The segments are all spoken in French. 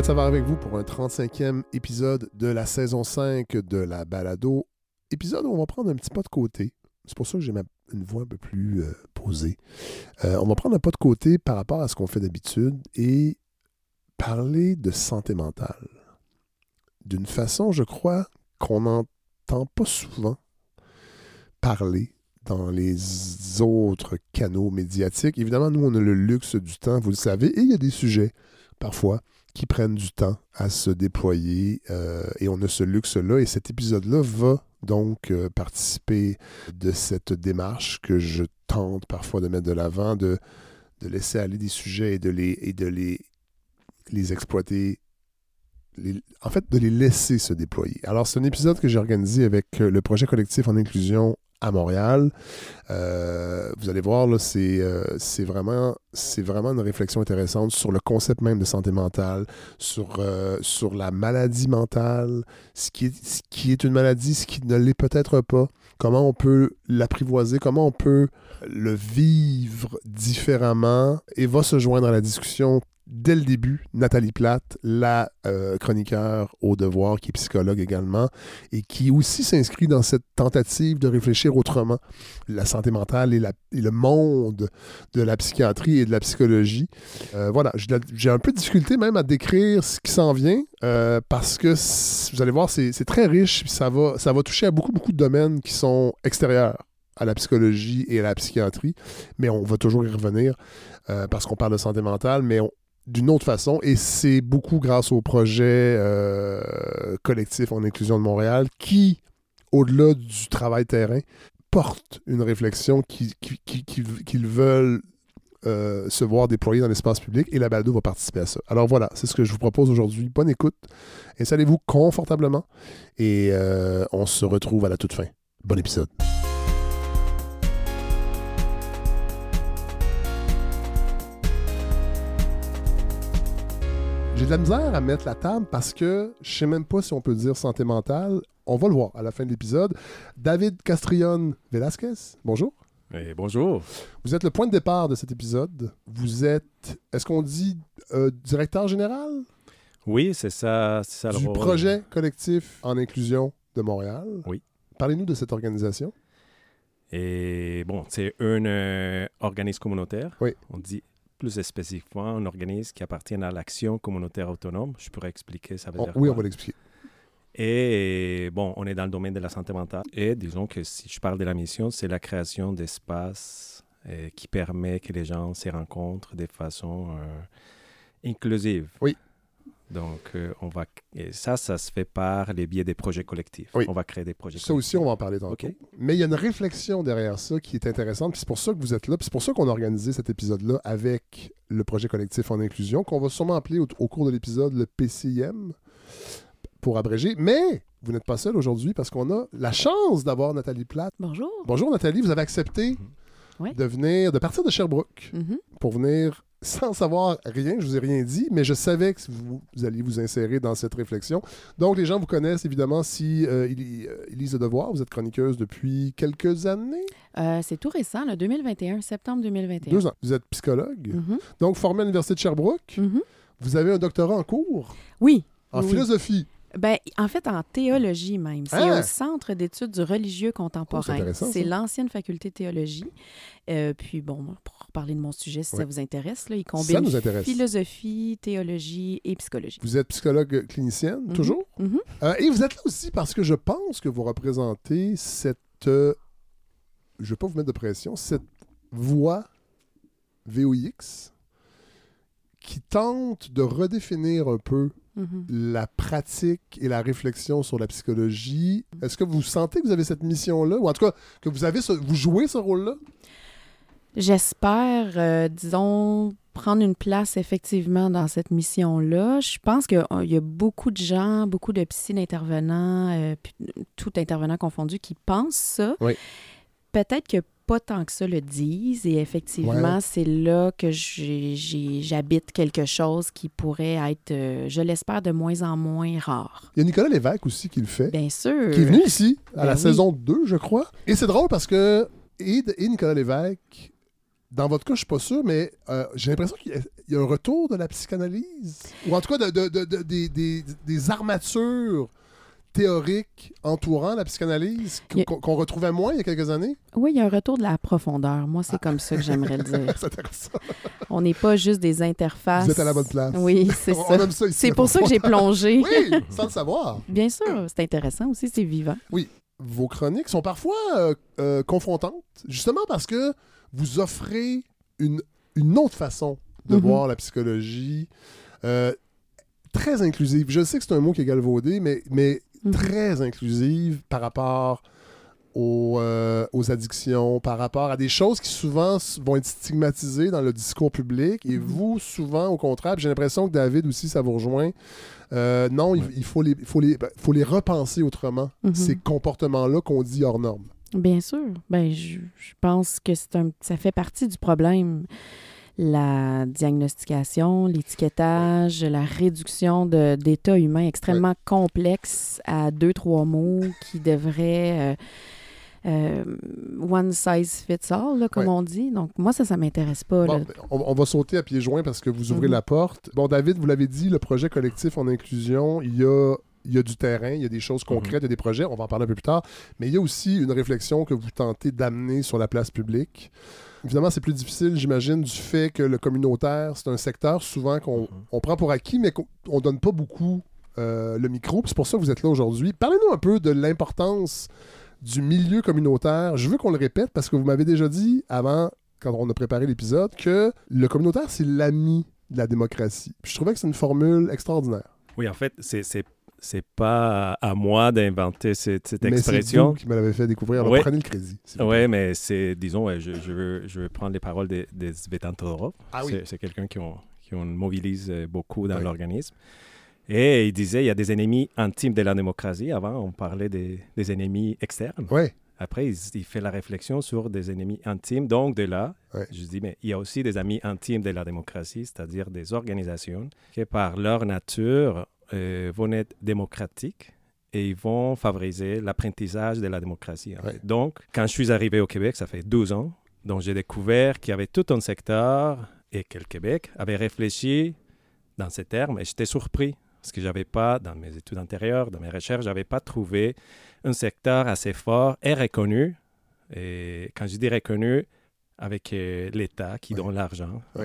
Fred Savard avec vous pour un 35e épisode de la saison 5 de la balado. Épisode où on va prendre un petit pas de côté. C'est pour ça que j'ai une voix un peu plus euh, posée. Euh, on va prendre un pas de côté par rapport à ce qu'on fait d'habitude et parler de santé mentale. D'une façon, je crois, qu'on n'entend pas souvent parler dans les autres canaux médiatiques. Évidemment, nous, on a le luxe du temps, vous le savez, et il y a des sujets, parfois, qui prennent du temps à se déployer, euh, et on a ce luxe-là, et cet épisode-là va donc euh, participer de cette démarche que je tente parfois de mettre de l'avant, de, de laisser aller des sujets et de les, et de les, les exploiter en fait, de les laisser se déployer. Alors, c'est un épisode que j'ai organisé avec euh, le projet collectif en inclusion à Montréal. Euh, vous allez voir, c'est euh, vraiment, vraiment une réflexion intéressante sur le concept même de santé mentale, sur, euh, sur la maladie mentale, ce qui, est, ce qui est une maladie, ce qui ne l'est peut-être pas, comment on peut l'apprivoiser, comment on peut le vivre différemment, et va se joindre à la discussion dès le début, Nathalie Platte, la euh, chroniqueur au devoir, qui est psychologue également, et qui aussi s'inscrit dans cette tentative de réfléchir autrement la santé mentale et, le monde de la psychiatrie et de la psychologie. Euh, voilà, j'ai un peu de difficulté même à décrire ce qui s'en vient, euh, parce que vous allez voir, c'est très riche, ça va, toucher à beaucoup, beaucoup de domaines qui sont extérieurs à la psychologie et à la psychiatrie, mais on va toujours y revenir parce qu'on parle de santé mentale, mais on- d'une autre façon, et c'est beaucoup grâce au projet euh, collectif en inclusion de Montréal qui, au-delà du travail terrain, porte une réflexion qui- qui- qui- qui- qu'ils veulent euh, se voir déployer dans l'espace public et la balado va participer à ça. Alors voilà, c'est ce que je vous propose aujourd'hui. Bonne écoute. Installez-vous confortablement et euh, on se retrouve à la toute fin. Bon épisode. J'ai de la misère à mettre la table parce que je sais même pas si on peut dire santé mentale. On va le voir à la fin de l'épisode. David Castrillon Velasquez, bonjour. Eh, bonjour. Vous êtes le point de départ de cet épisode. Vous êtes, est-ce qu'on dit euh, directeur général? Oui, c'est ça, c'est ça le du projet collectif en inclusion de Montréal? Oui. Parlez-nous de cette organisation. Et bon, c'est un euh, organisme communautaire. Oui. On dit plus spécifiquement un organisme qui appartient à l'action communautaire autonome. Je pourrais expliquer ça veut On- dire oui, quoi? on va l'expliquer. Et bon, on est dans le domaine de la santé mentale. Et disons que si je parle de la mission, c'est la création d'espaces euh, qui permet que les gens se rencontrent de façon euh, inclusive. Oui. Donc, euh, on va... Et ça, ça se fait par les biais des projets collectifs. Oui. On va créer des projets Ça aussi, on va en parler tantôt. Mais il y a une réflexion derrière ça qui est intéressante. puis C'est pour ça que vous êtes là. puis C'est pour ça qu'on a organisé cet épisode-là avec le projet collectif en inclusion, qu'on va sûrement appeler au, au cours de l'épisode le PCIM, pour abréger. Mais vous n'êtes pas seul aujourd'hui parce qu'on a la chance d'avoir Nathalie Platte. Bonjour. Bonjour Nathalie, vous avez accepté Oui. de venir, de partir de Sherbrooke Mhm. pour venir sans savoir rien, je vous ai rien dit, mais je savais que vous, vous alliez vous insérer dans cette réflexion. Donc, les gens vous connaissent évidemment si euh, ils, euh, ils lisent Le Devoir. Vous êtes chroniqueuse depuis quelques années, Euh, c'est tout récent, là, 2021, septembre 2021. deux ans. Vous êtes psychologue, Mhm. donc formé à l'Université de Sherbrooke. Mhm. Vous avez un doctorat en cours? Oui. en Oui. philosophie. Ben, en fait, en théologie même. C'est Ah! au Centre d'études du religieux Oh, contemporain. intéressant, c'est l'ancienne faculté de théologie. Euh, puis, bon, pour parler de mon sujet, si ça vous intéresse, là, il combine philosophie, théologie et psychologie. Vous êtes psychologue clinicienne, Mhm. toujours? Mhm. Euh, et vous êtes là aussi parce que je pense que vous représentez cette. euh, je ne vais pas vous mettre de pression, cette voix VOIX qui tente de redéfinir un peu Mhm. la pratique et la réflexion sur la psychologie. Est-ce que vous sentez que vous avez cette mission-là, ou en tout cas que vous avez ce- vous jouez ce rôle-là? J'espère, euh, disons, prendre une place effectivement dans cette mission-là. Je pense qu'il y a beaucoup de gens, beaucoup de psy d'intervenants, euh, tout intervenant confondu, qui pensent ça. Oui. Peut-être que pas tant que ça le disent, et effectivement, Ouais. c'est là que j'habite quelque chose qui pourrait être, euh, je l'espère, de moins en moins rare. Il y a Nicolas Lévesque aussi qui le fait. Bien sûr. qui est venu ici à Ben la oui. saison 2, je crois. Et c'est drôle parce que et, et Nicolas Lévesque dans votre cas, je suis pas sûr, mais euh, j'ai l'impression qu'il y, a- il y a un retour de la psychanalyse. Ou en tout cas, de, de- de- de- des, des- des armatures théoriques entourant la psychanalyse qu'on retrouvait moins il y a quelques années? Oui, il y a un retour de la profondeur. Moi, c'est comme ça que j'aimerais le dire. C'est intéressant. On n'est pas juste des interfaces. Vous êtes à la bonne place. Oui, c'est ça. C'est pour ça que j'ai plongé. Oui, sans le savoir. Bien sûr, c'est intéressant aussi, c'est vivant. Vos chroniques sont parfois euh, euh, confrontantes, justement parce que vous offrez une, une autre façon de Mhm. voir la psychologie. euh, très inclusive. Je sais que c'est un mot qui est galvaudé, mais, mais Mhm. très inclusive par rapport aux, euh, aux addictions, par rapport à des choses qui souvent vont être stigmatisées dans le discours public. Et Mhm. vous, souvent, au contraire, j'ai l'impression que David aussi, ça vous rejoint. Euh, non, il, Ouais. il faut, les, faut, les, ben, faut les repenser autrement, Mhm. ces comportements-là qu'on dit hors normes. Bien sûr. Ben, je, je pense que c'est un, ça fait partie du problème. La diagnostication, l'étiquetage, la réduction de- d'états humains extrêmement complexes à deux, trois mots qui devraient euh, euh, one size fits all, là, comme Ouais. on dit. Donc, moi, ça, ça m'intéresse pas. Bon, là. ben, on, on va sauter à pieds joints parce que vous ouvrez Mhm. la porte. Bon, David, vous l'avez dit, le projet collectif en inclusion, il y a, il y a du terrain, il y a des choses concrètes, il y a des projets, on va en parler un peu plus tard, mais il y a aussi une réflexion que vous tentez d'amener sur la place publique. Évidemment, c'est plus difficile, j'imagine, du fait que le communautaire, c'est un secteur souvent qu'on Mhm. on prend pour acquis, mais qu'on on donne pas beaucoup euh, le micro. C'est pour ça que vous êtes là aujourd'hui. Parlez-nous un peu de l'importance du milieu communautaire. Je veux qu'on le répète parce que vous m'avez déjà dit avant, quand on a préparé l'épisode, que le communautaire, c'est l'ami de la démocratie. Puis je trouvais que c'est une formule extraordinaire. Oui, en fait, c'est c'est c'est pas à moi d'inventer cette, cette Mais c'est expression. vous qui me l'avez fait découvrir. Alors Ouais. prenez le crédit. Oui, mais c'est, disons, ouais, je, je, veux, je veux prendre les paroles des, des Svetan Todorov. Ah oui. C'est, c'est quelqu'un qui on, qui on mobilise euh, beaucoup dans Oui. l'organisme. Et il disait, il y a des ennemis intimes de la démocratie. Avant, on parlait des, des ennemis externes. Ouais. Après, il, il fait la réflexion sur des ennemis intimes. Donc, de là, Ouais. je dis, mais il y a aussi des amis intimes de la démocratie, c'est-à-dire des organisations qui, par leur nature, euh, vont être démocratiques et ils vont favoriser l'apprentissage de la démocratie. en Ouais. fait. Donc, quand je suis arrivé au Québec, ça fait 12 ans, donc j'ai découvert qu'il y avait tout un secteur et que le Québec avait réfléchi dans ces termes et j'étais surpris parce que j'avais pas, dans mes études antérieures, dans mes recherches, j'avais pas trouvé un secteur assez fort et reconnu. Et quand je dis reconnu, avec euh, l'État qui Ouais. donne l'argent, en.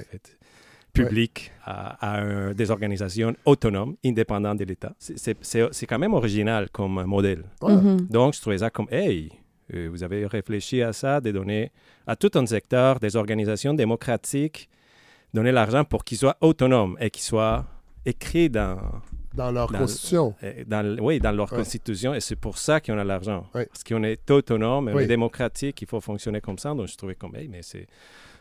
Public à, à un- des organisations autonomes, indépendantes de l'État. C'est- quand même original comme modèle. Mhm. Donc, je trouvais ça comme, hey, euh, vous avez réfléchi à ça, de donner à tout un secteur des organisations démocratiques, donner l'argent pour qu'ils soient autonomes et qu'ils soient écrits dans, Dans leur Dans- constitution. dans, oui, dans leur Ouais. constitution. Et c'est pour ça qu'on a l'argent. Ouais. Parce qu'on est autonome, on Oui. est démocratique, il faut fonctionner comme ça. Donc, je trouvais comme, hey, mais c'est...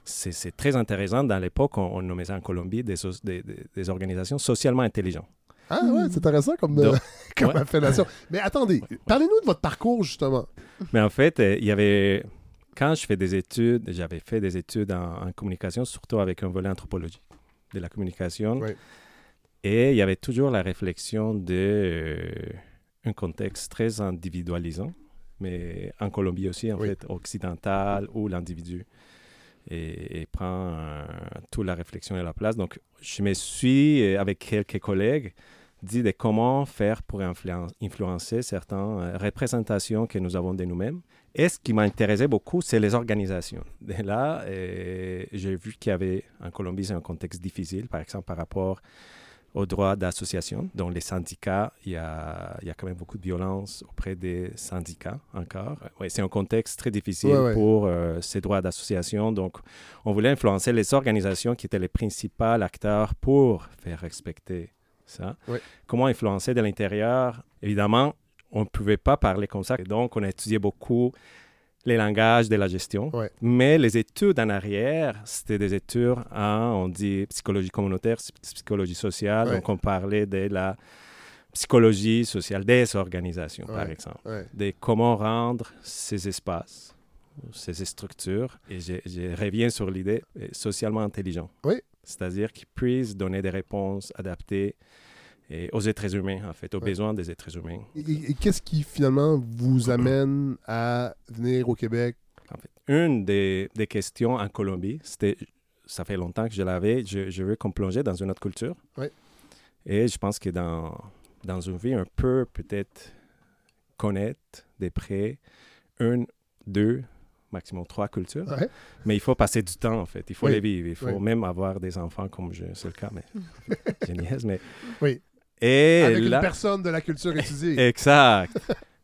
C'est très intéressant. Dans l'époque, on, on nommait ça en Colombie des, so- des, des- des organisations socialement intelligentes. Ah ouais, c'est intéressant comme, euh, Donc, comme ouais. appellation. Mais attendez, parlez-nous de votre parcours, justement. Mais en fait, euh, il y avait... Quand je fais des études, j'avais fait des études en, en communication, surtout avec un volet anthropologie de la communication. Et il y avait toujours la réflexion de euh, un contexte très individualisant, mais en Colombie aussi, en fait, occidental, où l'individu et, prend euh, toute la réflexion et la place. Donc, je me suis, euh, avec quelques collègues, dit comment faire pour influen- influencer certaines euh, représentations que nous avons de nous-mêmes. Et ce qui m'intéressait beaucoup, c'est les organisations. Et là, j'ai vu qu'il y avait, en Colombie, c'est un contexte difficile, par exemple, par rapport au droit d'association. Dans les syndicats, il y, a, il y a quand même beaucoup de violence auprès des syndicats encore. Ouais, c'est un contexte très difficile Ouais, ouais. pour euh, ces droits d'association. Donc, on voulait influencer les organisations qui étaient les principaux acteurs pour faire respecter ça. Ouais. Comment influencer de l'intérieur? Évidemment, on ne pouvait pas parler comme ça. Et donc, on a étudié beaucoup les langages de la gestion. Ouais. Mais les études en arrière, c'était des études en, on dit, psychologie communautaire, psy- psychologie sociale. Ouais. Donc, on parlait de la psychologie sociale des organisations, par exemple. De comment rendre ces espaces, ces structures, et je, je reviens sur l'idée, euh, socialement intelligents. Oui. C'est-à-dire qu'ils puissent donner des réponses adaptées et aux êtres humains, en fait, aux Ouais. besoins des êtres humains. Et, et- et qu'est-ce qui finalement vous amène à venir au Québec? En fait, une des, des questions en Colombie, c'était, ça fait longtemps que je l'avais, je, je veux qu'on plongeait dans une autre culture. Oui. Et je pense que dans, dans une vie, on peut peut-être connaître des près une, deux, maximum trois cultures. Ouais. Mais il faut passer du temps, en fait. Il faut Oui. les vivre. Il faut Oui. même avoir des enfants, comme je, c'est le cas, mais niaise, mais... Oui. Et Avec là... une personne de la culture étudiée. Exact.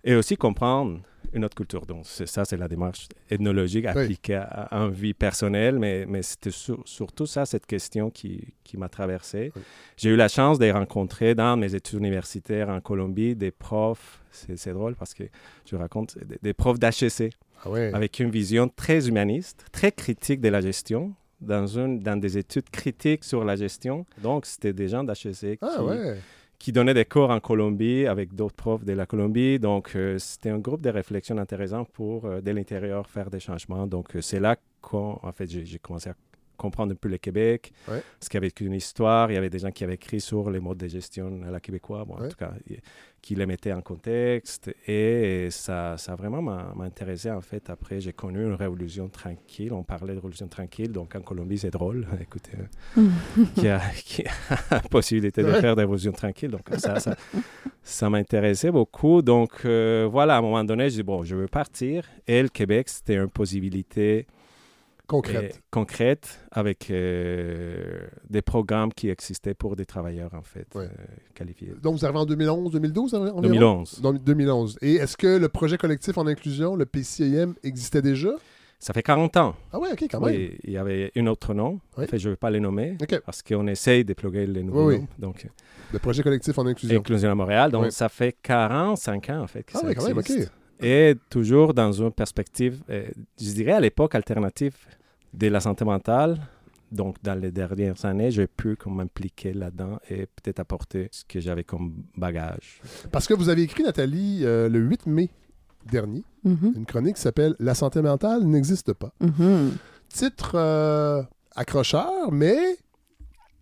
Et aussi comprendre une autre culture. Donc, ça, c'est la démarche ethnologique appliquée à, à une vie personnelle, mais, mais c'était sur- surtout ça, cette question qui, qui m'a traversé. Oui. J'ai eu la chance de rencontrer dans mes études universitaires en Colombie des profs, c'est drôle parce que je raconte, des, des profs d'HEC Ah ouais. avec une vision très humaniste, très critique de la gestion. Dans, une, dans des études critiques sur la gestion. Donc, c'était des gens d'HEC qui, Ah ouais. Qui donnait des cours en Colombie avec d'autres profs de la Colombie. Donc, euh, c'était un groupe de réflexion intéressant pour, euh, de l'intérieur, faire des changements. Donc, euh, c'est là qu'en en fait, j'ai commencé à comprendre un peu le Québec, Ouais. ce qu'il y avait une histoire. Il y avait des gens qui avaient écrit sur les modes de gestion à la québécoise, bon, en Ouais. tout cas, qui les mettaient en contexte. Et ça, ça vraiment m'a intéressé, en fait. Après, j'ai connu une révolution tranquille. On parlait de révolution tranquille. Donc, en Colombie, c'est drôle. Écoutez, euh, qui a, qui a la possibilité de faire des révolutions tranquilles. Donc, ça, ça, ça m'intéressait beaucoup. Donc, euh, voilà, à un moment donné, j'ai dit, bon, je veux partir. Et le Québec, c'était une possibilité Concrète. concrète avec euh, des programmes qui existaient pour des travailleurs, en fait, Ouais. euh, qualifiés. Donc, vous arrivez en 2011, 2012 environ? 2011. Dans 2011. Et est-ce que le projet collectif en inclusion, le PCIM, existait déjà? Ça fait 40 ans. Ah ouais, OK, quand même. Oui, il y avait un autre nom. Oui. En fait, je ne vais pas les nommer parce qu'on essaye de plugger les nouveaux Oui, noms. Donc, Le projet collectif en inclusion. Inclusion à Montréal. Donc, ça fait 45 ans, en fait, que Ah ça oui, quand même, OK. existe. Et toujours dans une perspective, euh, je dirais à l'époque, alternative de la santé mentale. Donc, dans les dernières années, j'ai pu comme m'impliquer là-dedans et peut-être apporter ce que j'avais comme bagage. Parce que vous avez écrit, Nathalie, euh, le 8 mai dernier, Mhm. une chronique qui s'appelle La santé mentale n'existe pas. Mhm. Titre euh, accrocheur, mais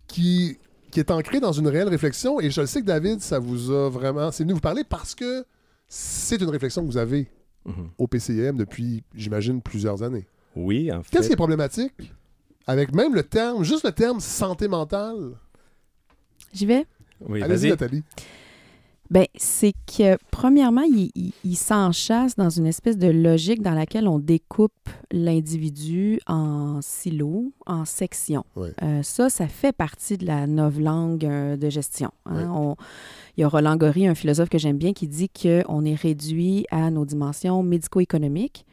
qui, qui est ancré dans une réelle réflexion. Et je le sais que David, ça vous a vraiment. C'est venu vous parler parce que c'est une réflexion que vous avez Mhm. au PCM depuis, j'imagine, plusieurs années. Oui, en fait. Qu'est-ce qui est problématique? Avec même le terme, juste le terme santé mentale? J'y vais? Oui, Allez-y, vas-y. Nathalie. Ben, c'est que, premièrement, il, il, il s'enchasse dans une espèce de logique dans laquelle on découpe l'individu en silos, en sections. Euh, ça, ça fait partie de la novlangue euh, de gestion. hein. On- il y a Roland Gori, un philosophe que j'aime bien, qui dit qu'on est réduit à nos dimensions médico-économiques.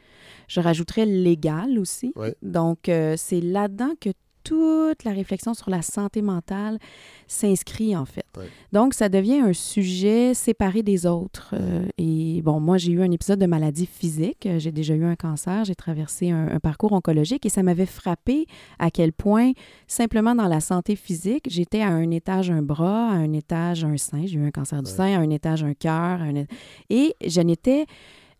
Je rajouterais légal aussi. Ouais. Donc, euh, c'est là-dedans que toute la réflexion sur la santé mentale s'inscrit, en fait. Ouais. Donc, ça devient un sujet séparé des autres. Euh, et bon, moi, j'ai eu un épisode de maladie physique. Euh, J'ai déjà eu un cancer. J'ai traversé un, un parcours oncologique et ça m'avait frappé à quel point, simplement dans la santé physique, j'étais à un étage un bras, à un étage un sein. J'ai eu un cancer du Ouais. sein, à un étage un cœur. un Et je n'étais.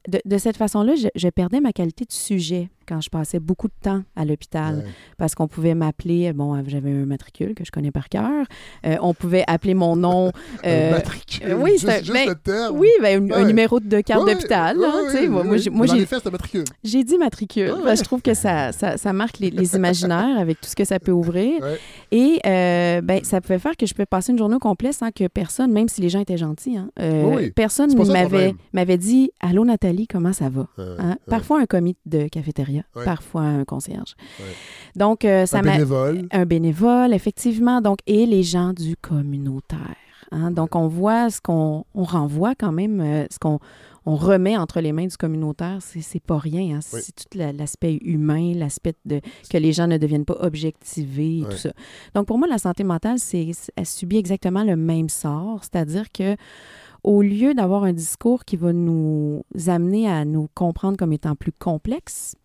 De, cette façon-là, je perdais ma qualité de sujet quand je passais beaucoup de temps à l'hôpital Ouais. parce qu'on pouvait m'appeler, bon, j'avais un matricule que je connais par cœur, Euh, on pouvait appeler mon nom. Euh, matricule? oui, juste, juste ben, le terme? oui, ben, un, numéro de carte Ouais, d'hôpital. hein, moi, j'ai- moi, matricule. j'ai dit matricule. Ben, je trouve que ça, ça, ça marque les, les imaginaires avec tout ce que ça peut ouvrir. Et euh, ben, ça pouvait faire que je pouvais passer une journée au complet sans que personne, même si les gens étaient gentils, hein, Oui, personne le m'avait dit Allô Nathalie, comment ça va? Hein? Parfois un commis de cafétéria, Ouais. parfois un concierge. Ouais. Donc, euh, ça un m'a bénévole. un bénévole, effectivement, donc, et les gens du communautaire. hein. Donc, on voit ce qu'on on renvoie quand même, euh, ce qu'on on remet entre les mains du communautaire, c'est c'est pas rien. hein. Oui. C'est tout la- l'aspect humain, l'aspect de que les gens ne deviennent pas objectivés et tout ça. Donc, pour moi, la santé mentale, c'est elle subit exactement le même sort, c'est-à-dire que au lieu d'avoir un discours qui va nous amener à nous comprendre comme étant plus complexes,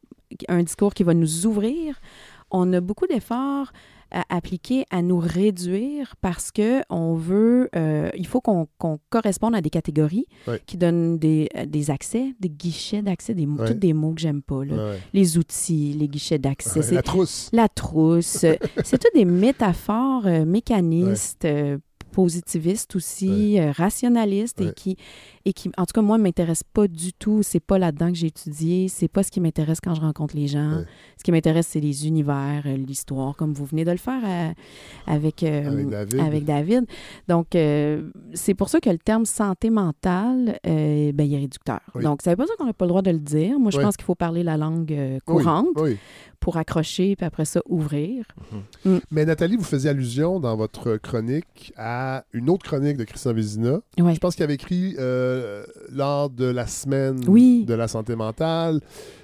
un discours qui va nous ouvrir, on a beaucoup d'efforts à appliquer à nous réduire parce que on veut, euh, il faut qu'on qu'on corresponde à des catégories qui donnent des, euh, des accès, des guichets d'accès, des, Ouais. tous des mots que j'aime pas. là. Les outils, les guichets d'accès, La trousse. la trousse. c'est toutes des métaphores euh, mécanistes euh, positiviste aussi, euh, rationaliste et qui, et qui, en tout cas, moi, ne m'intéresse pas du tout. C'est pas là-dedans que j'ai étudié. C'est pas ce qui m'intéresse quand je rencontre les gens. Ouais. Ce qui m'intéresse, c'est les univers, euh, l'histoire, comme vous venez de le faire euh, avec, euh, Avec David. avec David. Donc, euh, c'est pour ça que le terme santé mentale, euh, ben, il est réducteur. Oui. Donc, ça veut pas dire qu'on n'a pas le droit de le dire. Moi, je Oui. pense qu'il faut parler la langue courante oui. pour accrocher, puis après ça, ouvrir. Mais Nathalie, vous faisiez allusion dans votre chronique à une autre chronique de Christian Vézina. Je pense qu'il avait écrit euh, lors de la semaine Oui. de la santé mentale.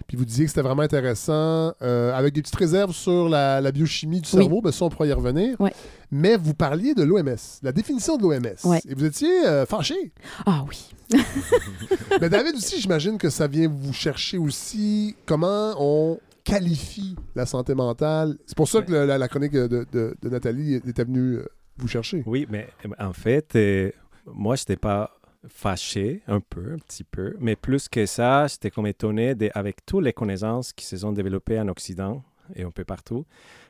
Puis vous disiez que c'était vraiment intéressant, euh, avec des petites réserves sur la, la biochimie du Oui. cerveau. Ben, ça, on pourra y revenir. Ouais. Mais vous parliez de l'OMS, la définition de l'OMS. Ouais. Et vous étiez euh, fâché. Ah oui. Mais David aussi, j'imagine que ça vient vous chercher aussi comment on qualifie la santé mentale. C'est pour ça que le- la, la chronique de, de- de Nathalie était venue euh, vous chercher. Oui, mais euh, en fait, euh, moi, je n'étais pas fâché, un peu, un petit peu, mais plus que ça, j'étais comme étonné de- avec toutes les connaissances qui se sont développées en Occident et un peu partout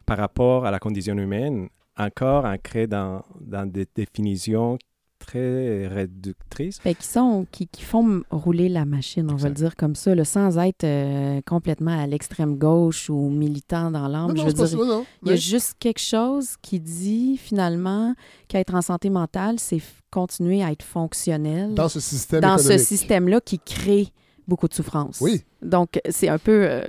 par rapport à la condition humaine, encore ancrée dans, dans des définitions très réductrices. Fait qui, sont, qui, qui font rouler la machine, on va le dire comme ça, là, sans être euh, complètement à l'extrême gauche ou militant dans l'âme. Non, Je non, veux c'est pas dire, ça, non. il y a Mais- juste quelque chose qui dit finalement qu'être en santé mentale, c'est continuer à être fonctionnel dans ce système dans ce système-là qui crée beaucoup de souffrance. Oui. Donc, c'est un peu... euh,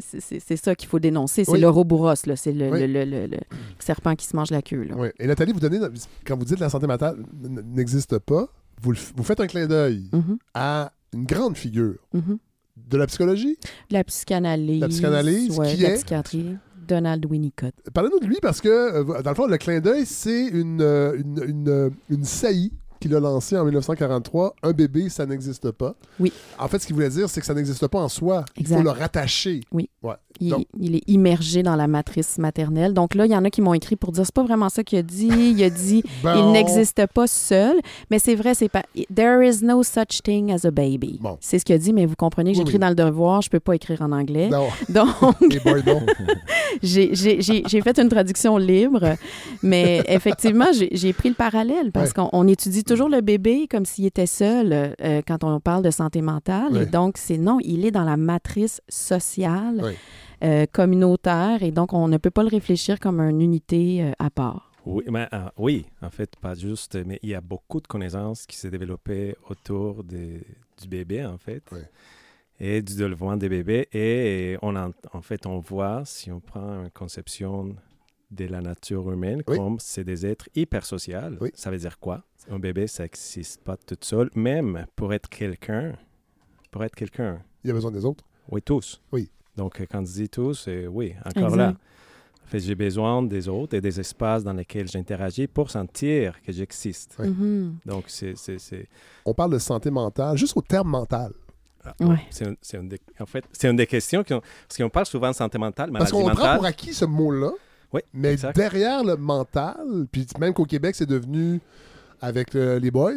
c'est- ça qu'il faut dénoncer. C'est Oui. l'Ouroboros, là. C'est le, Oui. le- le- le- le serpent qui se mange la queue, là. Oui. Et Nathalie, vous donnez, quand vous dites la santé mentale n'existe pas, vous, le faites un clin d'œil Mhm, à une grande figure mhm. de la psychologie? La psychanalyse. La psychanalyse, ouais, qui la est? psychiatrie. Donald Winnicott. Parlez-nous de lui parce que, euh, dans le fond, le clin d'œil, c'est une, euh, une, une, une saillie qu'il a lancée en 1943. Un bébé, ça n'existe pas. Oui. En fait, ce qu'il voulait dire, c'est que ça n'existe pas en soi. Il faut le rattacher. Oui. Ouais. Il, Donc- il est immergé dans la matrice maternelle. Donc là, il y en a qui m'ont écrit pour dire c'est pas vraiment ça qu'il a dit. Il a dit Bon. il n'existe pas seul. Mais c'est vrai, c'est pas. There is no such thing as a baby. Bon. C'est ce qu'il a dit, mais vous comprenez que Oui, j'écris oui. dans le devoir, je peux pas écrire en anglais. Non. Donc, j'ai- fait une traduction libre, mais effectivement, j'ai pris le parallèle parce Ouais. qu'on on étudie toujours le bébé comme s'il était seul euh, quand on parle de santé mentale. Ouais. Et donc, c'est non, il est dans la matrice sociale, Ouais. Euh, communautaire, et donc on ne peut pas le réfléchir comme une unité euh, à part. Oui, mais, euh, oui, en fait, pas juste, mais il y a beaucoup de connaissances qui s'est développées autour de- du bébé, en fait, et du développement des bébés. Et on en, en fait, on voit, si on prend une conception de la nature humaine, Oui. comme c'est des êtres hyper sociaux. Oui. Ça veut dire quoi? Un bébé, ça n'existe pas tout seul, même pour être quelqu'un. Pour être quelqu'un. Il a besoin des autres. Oui, tous. Oui. Donc, euh, quand je dis tous, euh, oui, encore Exact. là. En fait, j'ai besoin des autres et des espaces dans lesquels j'interagis pour sentir que j'existe. Mhm. Donc, c'est... c'est- c'est- On parle de santé mentale, juste au terme mental. ah, Ouais. c'est un- c'est une des- en fait, c'est une des questions qui ont- parce qu'on parle souvent de santé mentale, Parce qu'on prend pour acquis ce mot-là, Oui, mais exact. derrière le mental, puis même qu'au Québec, c'est devenu, avec euh, les boys,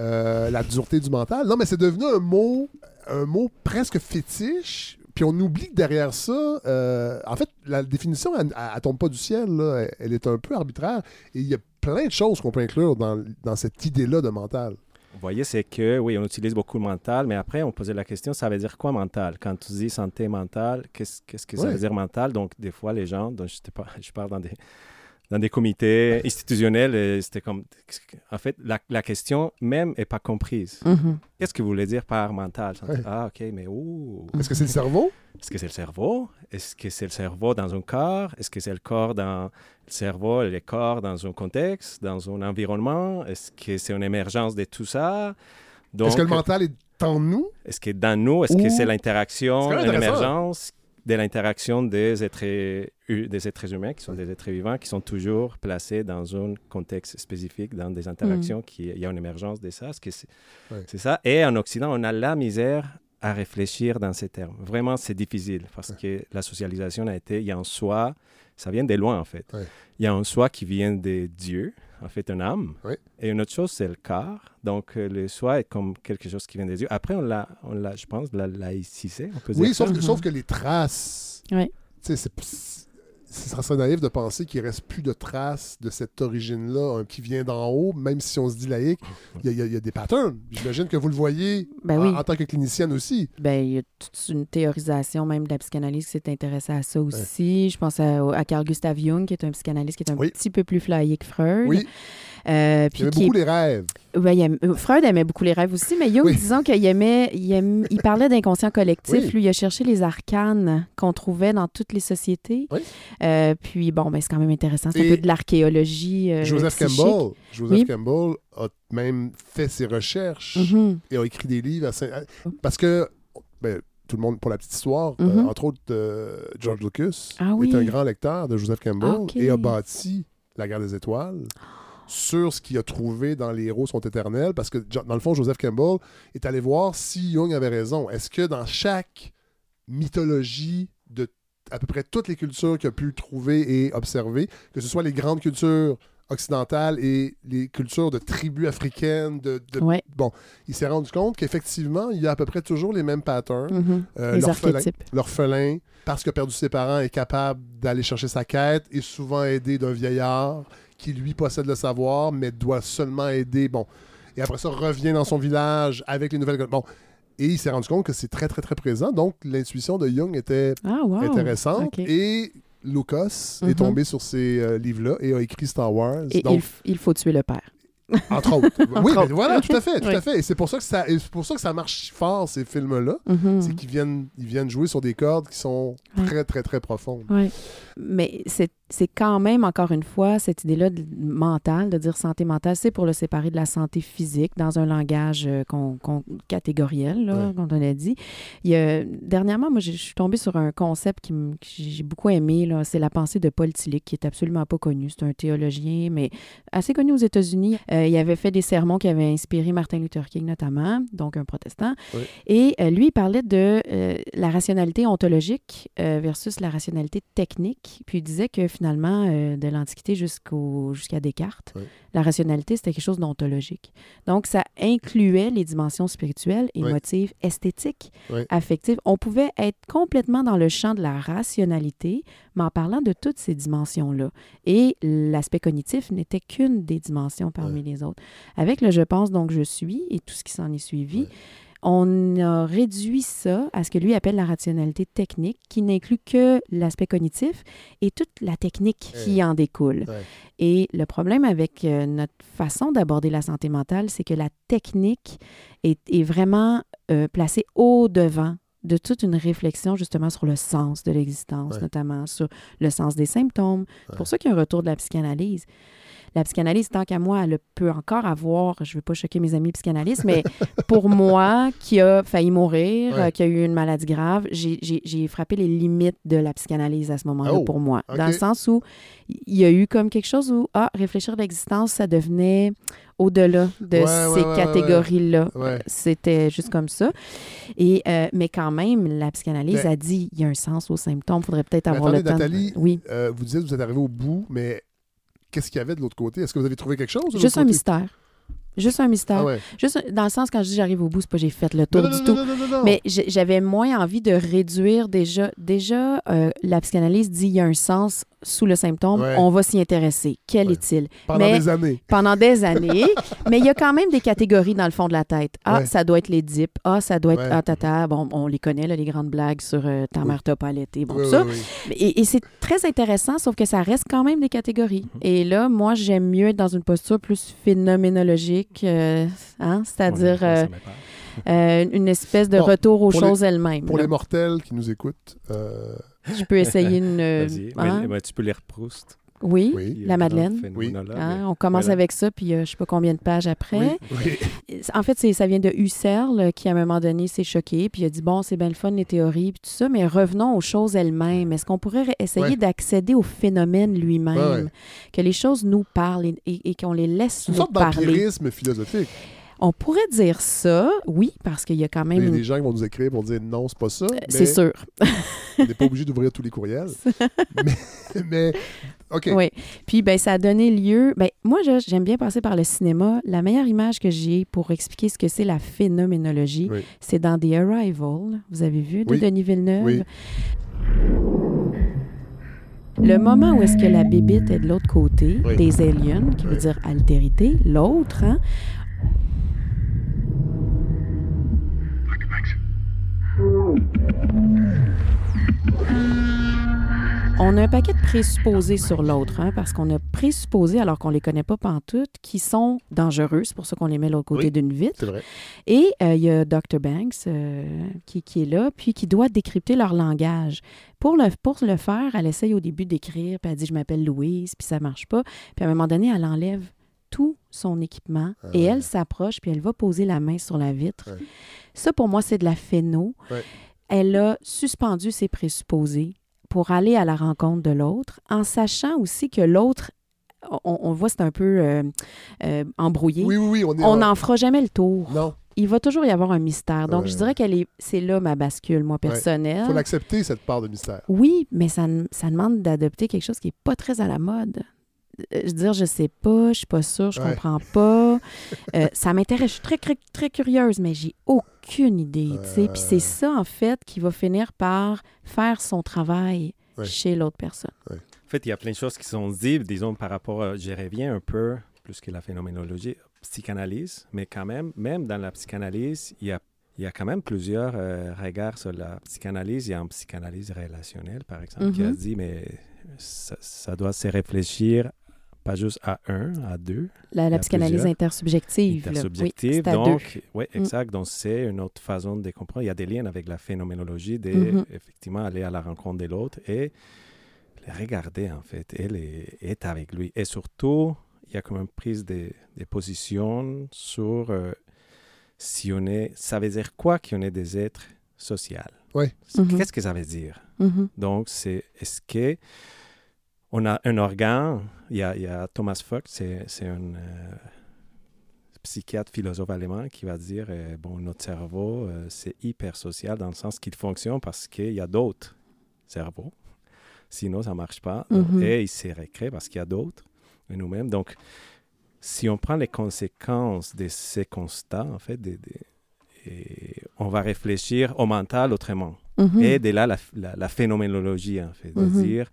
euh, la dureté du mental. Non, mais c'est devenu un mot, un mot presque fétiche. Puis on oublie que derrière ça, euh, en fait, la définition, elle, elle, elle tombe pas du ciel. là. Elle, elle est un peu arbitraire. Et il y a plein de choses qu'on peut inclure dans, dans cette idée-là de mental. Vous voyez, c'est que, oui, on utilise beaucoup le mental, mais après, on posait la question, ça veut dire quoi mental? Quand tu dis santé mentale, qu'est-ce qu'est-ce que ça veut dire mental? Donc, des fois, les gens, donc, je, sais pas, je parle dans des, dans des comités institutionnels, et c'était comme... En fait, la, la question même n'est pas comprise. Mhm. Qu'est-ce que vous voulez dire par mental? Ouais. Ah, OK, mais où? Est-ce que c'est le cerveau? Est-ce que c'est le cerveau? Est-ce que c'est le cerveau dans un corps? Est-ce que c'est le corps dans le cerveau et le corps dans un contexte, dans un environnement? Est-ce que c'est une émergence de tout ça? Donc, Est-ce que le mental est en nous? est-ce que dans nous, est-ce que Ou- c'est C'est l'interaction, l'émergence de l'interaction des êtres, des êtres humains, qui sont des êtres vivants, qui sont toujours placés dans un contexte spécifique, dans des interactions, qui, il y a une émergence de ça. C'est Ouais. ça? Et en Occident, on a la misère à réfléchir dans ces termes. Vraiment, c'est difficile parce que la socialisation a été, il y a un soi, ça vient de loin en fait. Ouais. Il y a un soi qui vient de Dieu, en fait, une âme. Et une autre chose, c'est le corps. Donc, euh, le soi est comme quelque chose qui vient de Dieu. Après, on l'a, on l'a je pense, la laïcisé, on peut Oui, dire sauf que, sauf que les traces. Sais, c'est- ce serait naïf de penser qu'il reste plus de traces de cette origine-là hein, qui vient d'en haut, même si on se dit laïque. Il y, a- y y des patterns. J'imagine que vous le voyez Ben en, oui. en tant que clinicienne aussi. Ben, il y a toute une théorisation même de la psychanalyse qui s'est intéressée à ça aussi. Je pense à, à Carl Gustav Jung, qui est un psychanalyste qui est un Oui. petit peu plus flyé que Freud. Oui, Euh, il puis est beaucoup les rêves. Ouais, il aime- euh, Freud aimait beaucoup les rêves aussi, mais Jung, Oui. disons qu'il aimait, il, parlait d'inconscient collectif. Oui. Lui, il a cherché les arcanes qu'on trouvait dans toutes les sociétés. Oui. Euh, puis, bon, ben, c'est quand même intéressant. C'est un peu de l'archéologie. euh, Joseph psychique. Campbell, Joseph. Campbell a même fait ses recherches Mhm. et a écrit des livres. Saint- Parce que, ben, tout le monde, pour la petite histoire, euh, Mhm. entre autres, euh, George Lucas Ah oui. est un grand lecteur de Joseph Campbell Ah, et a bâti La guerre des étoiles sur ce qu'il a trouvé dans Les héros sont éternels. Parce que, dans le fond, Joseph Campbell est allé voir si Jung avait raison. Est-ce que dans chaque mythologie de à peu près toutes les cultures qu'il a pu trouver et observer, que ce soit les grandes cultures occidentales et les cultures de tribus africaines, de, de- Ouais. il s'est rendu compte qu'effectivement, il y a à peu près toujours les mêmes patterns. Mhm. Euh. L'orphelin, parce qu'il a perdu ses parents, est capable d'aller chercher sa quête, est souvent aidé d'un vieillard qui, lui, possède le savoir, mais doit seulement aider. Bon. Et après ça, revient dans son village avec les nouvelles. Bon. Et il s'est rendu compte que c'est très, très, très présent. Donc, l'intuition de Jung était Ah, wow. intéressante. Et Lucas Mhm. est tombé sur ces euh, livres-là et a écrit Star Wars. Et Donc, il, il faut tuer le père. entre autres. oui, mais voilà, tout à fait, tout Oui. à fait. Et c'est pour ça que ça, pour ça que ça marche fort ces films-là, Mhm. c'est qu'ils viennent, ils viennent jouer sur des cordes qui sont Ouais. très, très, très profondes. Oui. Mais c'est c'est quand même, encore une fois, cette idée-là de- mentale, de dire santé mentale, c'est pour le séparer de la santé physique dans un langage euh, qu'on- qu'on- catégoriel, là, Ouais. comme on a dit. Il y a- dernièrement, moi, j'ai- je suis tombée sur un concept qui me- que j'ai beaucoup aimé. là. C'est la pensée de Paul Tillich, qui est absolument pas connu. C'est un théologien, mais assez connu aux États-Unis. Euh, il avait fait des sermons qui avaient inspiré Martin Luther King, notamment, donc un protestant. Et euh, lui, il parlait de euh, la rationalité ontologique versus la rationalité technique. Puis il disait que finalement, euh, de l'Antiquité jusqu'au, jusqu'à Descartes, Oui. la rationalité, c'était quelque chose d'ontologique. Donc, ça incluait les dimensions spirituelles, Oui. émotives, esthétiques, Oui. affectives. On pouvait être complètement dans le champ de la rationalité, mais en parlant de toutes ces dimensions-là. Et l'aspect cognitif n'était qu'une des dimensions parmi les autres. Avec le je pense, donc je suis, et tout ce qui s'en est suivi. On a réduit ça à ce que lui appelle la rationalité technique, qui n'inclut que l'aspect cognitif et toute la technique qui Ouais. en découle. Ouais. Et le problème avec euh, notre façon d'aborder la santé mentale, c'est que la technique est, est vraiment euh, placée au-devant de toute une réflexion justement sur le sens de l'existence, Ouais. notamment sur le sens des symptômes. C'est pour ça qu'il y a un retour de la psychanalyse. La psychanalyse, tant qu'à moi, elle peut encore avoir, je ne veux pas choquer mes amis psychanalystes, mais pour moi, qui a failli mourir, Ouais. qui a eu une maladie grave, j'ai- frappé les limites de la psychanalyse à ce moment-là Oh, pour moi. Dans le sens où il y a eu comme quelque chose où, ah, réfléchir à l'existence, ça devenait au-delà de Ouais, ces ouais, catégories-là. C'était juste comme ça. Et, euh, mais quand même, la psychanalyse Mais- a dit il y a un sens aux symptômes, il faudrait peut-être avoir le temps. de- Nathalie, Oui, Euh, vous que vous êtes arrivé au bout, mais qu'est-ce qu'il y avait de l'autre côté? Est-ce que vous avez trouvé quelque chose? juste un côté? mystère. Juste un mystère. Ah ouais. Juste dans le sens, quand je dis j'arrive au bout, c'est pas j'ai fait le tour non, du non, tout. non. Mais j'avais moins envie de réduire déjà. Déjà, euh, la psychanalyse dit il y a un sens sous le symptôme, Ouais. on va s'y intéresser. Quel Ouais. est-il? Pendant mais- des années. Pendant des années, mais il y a quand même des catégories dans le fond de la tête. Ah, Ouais. ça doit être les dips. Ah, ça doit être Ouais. ah, tata. Bon, on les connaît, là, les grandes blagues sur euh, ta Oui. mère t'a pas allaité. Bon, Oui, tout ça. oui, oui. Et, et c'est très intéressant, sauf que ça reste quand même des catégories. Et là, moi, j'aime mieux être dans une posture plus phénoménologique, euh, hein, c'est-à-dire euh, euh, une espèce de Bon, retour aux pour les- choses elles-mêmes. Pour là. les mortels qui nous écoutent, euh, Je peux essayer une... euh, Vas-y. hein? Mais- mais tu peux lire Proust. Oui, oui. la Madeleine. phénoménologue. hein, on commence Voilà. avec ça, puis euh, je sais pas combien de pages après. Oui. En fait, ça vient de Husserl, euh, qui à un moment donné s'est choqué, puis il a dit bon, c'est bien le fun les théories, puis tout ça, mais revenons aux choses elles-mêmes. Est-ce qu'on pourrait essayer Ouais. d'accéder au phénomène lui-même, Ouais, ouais. que les choses nous parlent et, et- et qu'on les laisse C'est une nous sorte parler d'empirisme philosophique. On pourrait dire ça, oui, parce qu'il y a quand Il même y a des gens qui vont nous écrire pour dire non, c'est pas ça. mais C'est sûr. On n'est pas obligé d'ouvrir tous les courriels. mais, mais, OK. Oui. Puis, ben, ça a donné lieu. Ben, moi, j'aime bien passer par le cinéma. La meilleure image que j'ai pour expliquer ce que c'est la phénoménologie, Oui. c'est dans The Arrival. Vous avez vu de Oui. Denis Villeneuve? Oui. Le moment où est-ce que la bébite est de l'autre côté, Oui. des aliens, qui veut dire altérité, l'autre, hein, On a un paquet de présupposés sur l'autre, hein, parce qu'on a présupposé, alors qu'on les connaît pas pantoute, qui sont dangereux. C'est pour ça qu'on les met de l'autre côté Oui. d'une vitre. Vrai. Et euh, il y a Dr. Banks euh, qui, qui est là, puis qui doit décrypter leur langage. Pour le, pour le faire, elle essaye au début d'écrire, puis elle dit Je m'appelle Louise, puis ça marche pas. Puis à un moment donné, elle enlève tout son équipement Ah et ouais. elle s'approche, puis elle va poser la main sur la vitre. Ouais. Ça, pour moi, c'est de la phéno. Ouais. Elle a suspendu ses présupposés pour aller à la rencontre de l'autre, en sachant aussi que l'autre, on, on voit, c'est un peu euh, euh, embrouillé. Oui, oui, oui. On en- n'en fera jamais le tour Non, il va toujours y avoir un mystère. Donc, Ouais. je dirais qu'elle est, c'est là ma bascule, moi, personnelle. il faut l'accepter, cette part de mystère. Oui, mais ça, ça demande d'adopter quelque chose qui n'est pas très à la mode. Euh, Je veux dire, je sais pas, je suis pas sûre, je Ouais. comprends pas. Euh, ça m'intéresse, je suis très, très, très curieuse, mais j'ai aucune idée, tu sais. Puis c'est ça, en fait, qui va finir par faire son travail Ouais. chez l'autre personne. En fait, il y a plein de choses qui sont dites, disons, par rapport, à, je reviens un peu, plus que la phénoménologie, psychanalyse, mais quand même, même dans la psychanalyse, il y a, il y a quand même plusieurs euh, regards sur la psychanalyse. Il y a une psychanalyse relationnelle, par exemple, qui a Mhm. dit, mais ça, ça doit se réfléchir pas juste à un, à deux, La, la psychanalyse plusieurs. intersubjective. Oui, intersubjective. deux. donc, oui, Mm. exact. Donc, c'est une autre façon de comprendre. Il y a des liens avec la phénoménologie, de Mhm. effectivement aller à la rencontre de l'autre et le regarder, en fait. Elle est, est avec lui. Et surtout, il y a comme une prise de, de position sur euh, si on est. Ça veut dire quoi qu'on est des êtres sociaux? Oui. Mhm. Qu'est-ce que ça veut dire? Mhm. Donc, c'est est-ce que on a un organe, il y a, il y a Thomas Fox, c'est, un euh, psychiatre, philosophe allemand qui va dire, euh, bon, notre cerveau, euh, c'est hyper social dans le sens qu'il fonctionne parce qu'il y a d'autres cerveaux. Sinon, ça ne marche pas. Mhm. Et il se recrée parce qu'il y a d'autres de nous-mêmes. Donc, si on prend les conséquences de ces constats, en fait, et on va réfléchir au mental autrement. Mhm. Et de là, la, la- la phénoménologie, en fait. Mhm. de dire,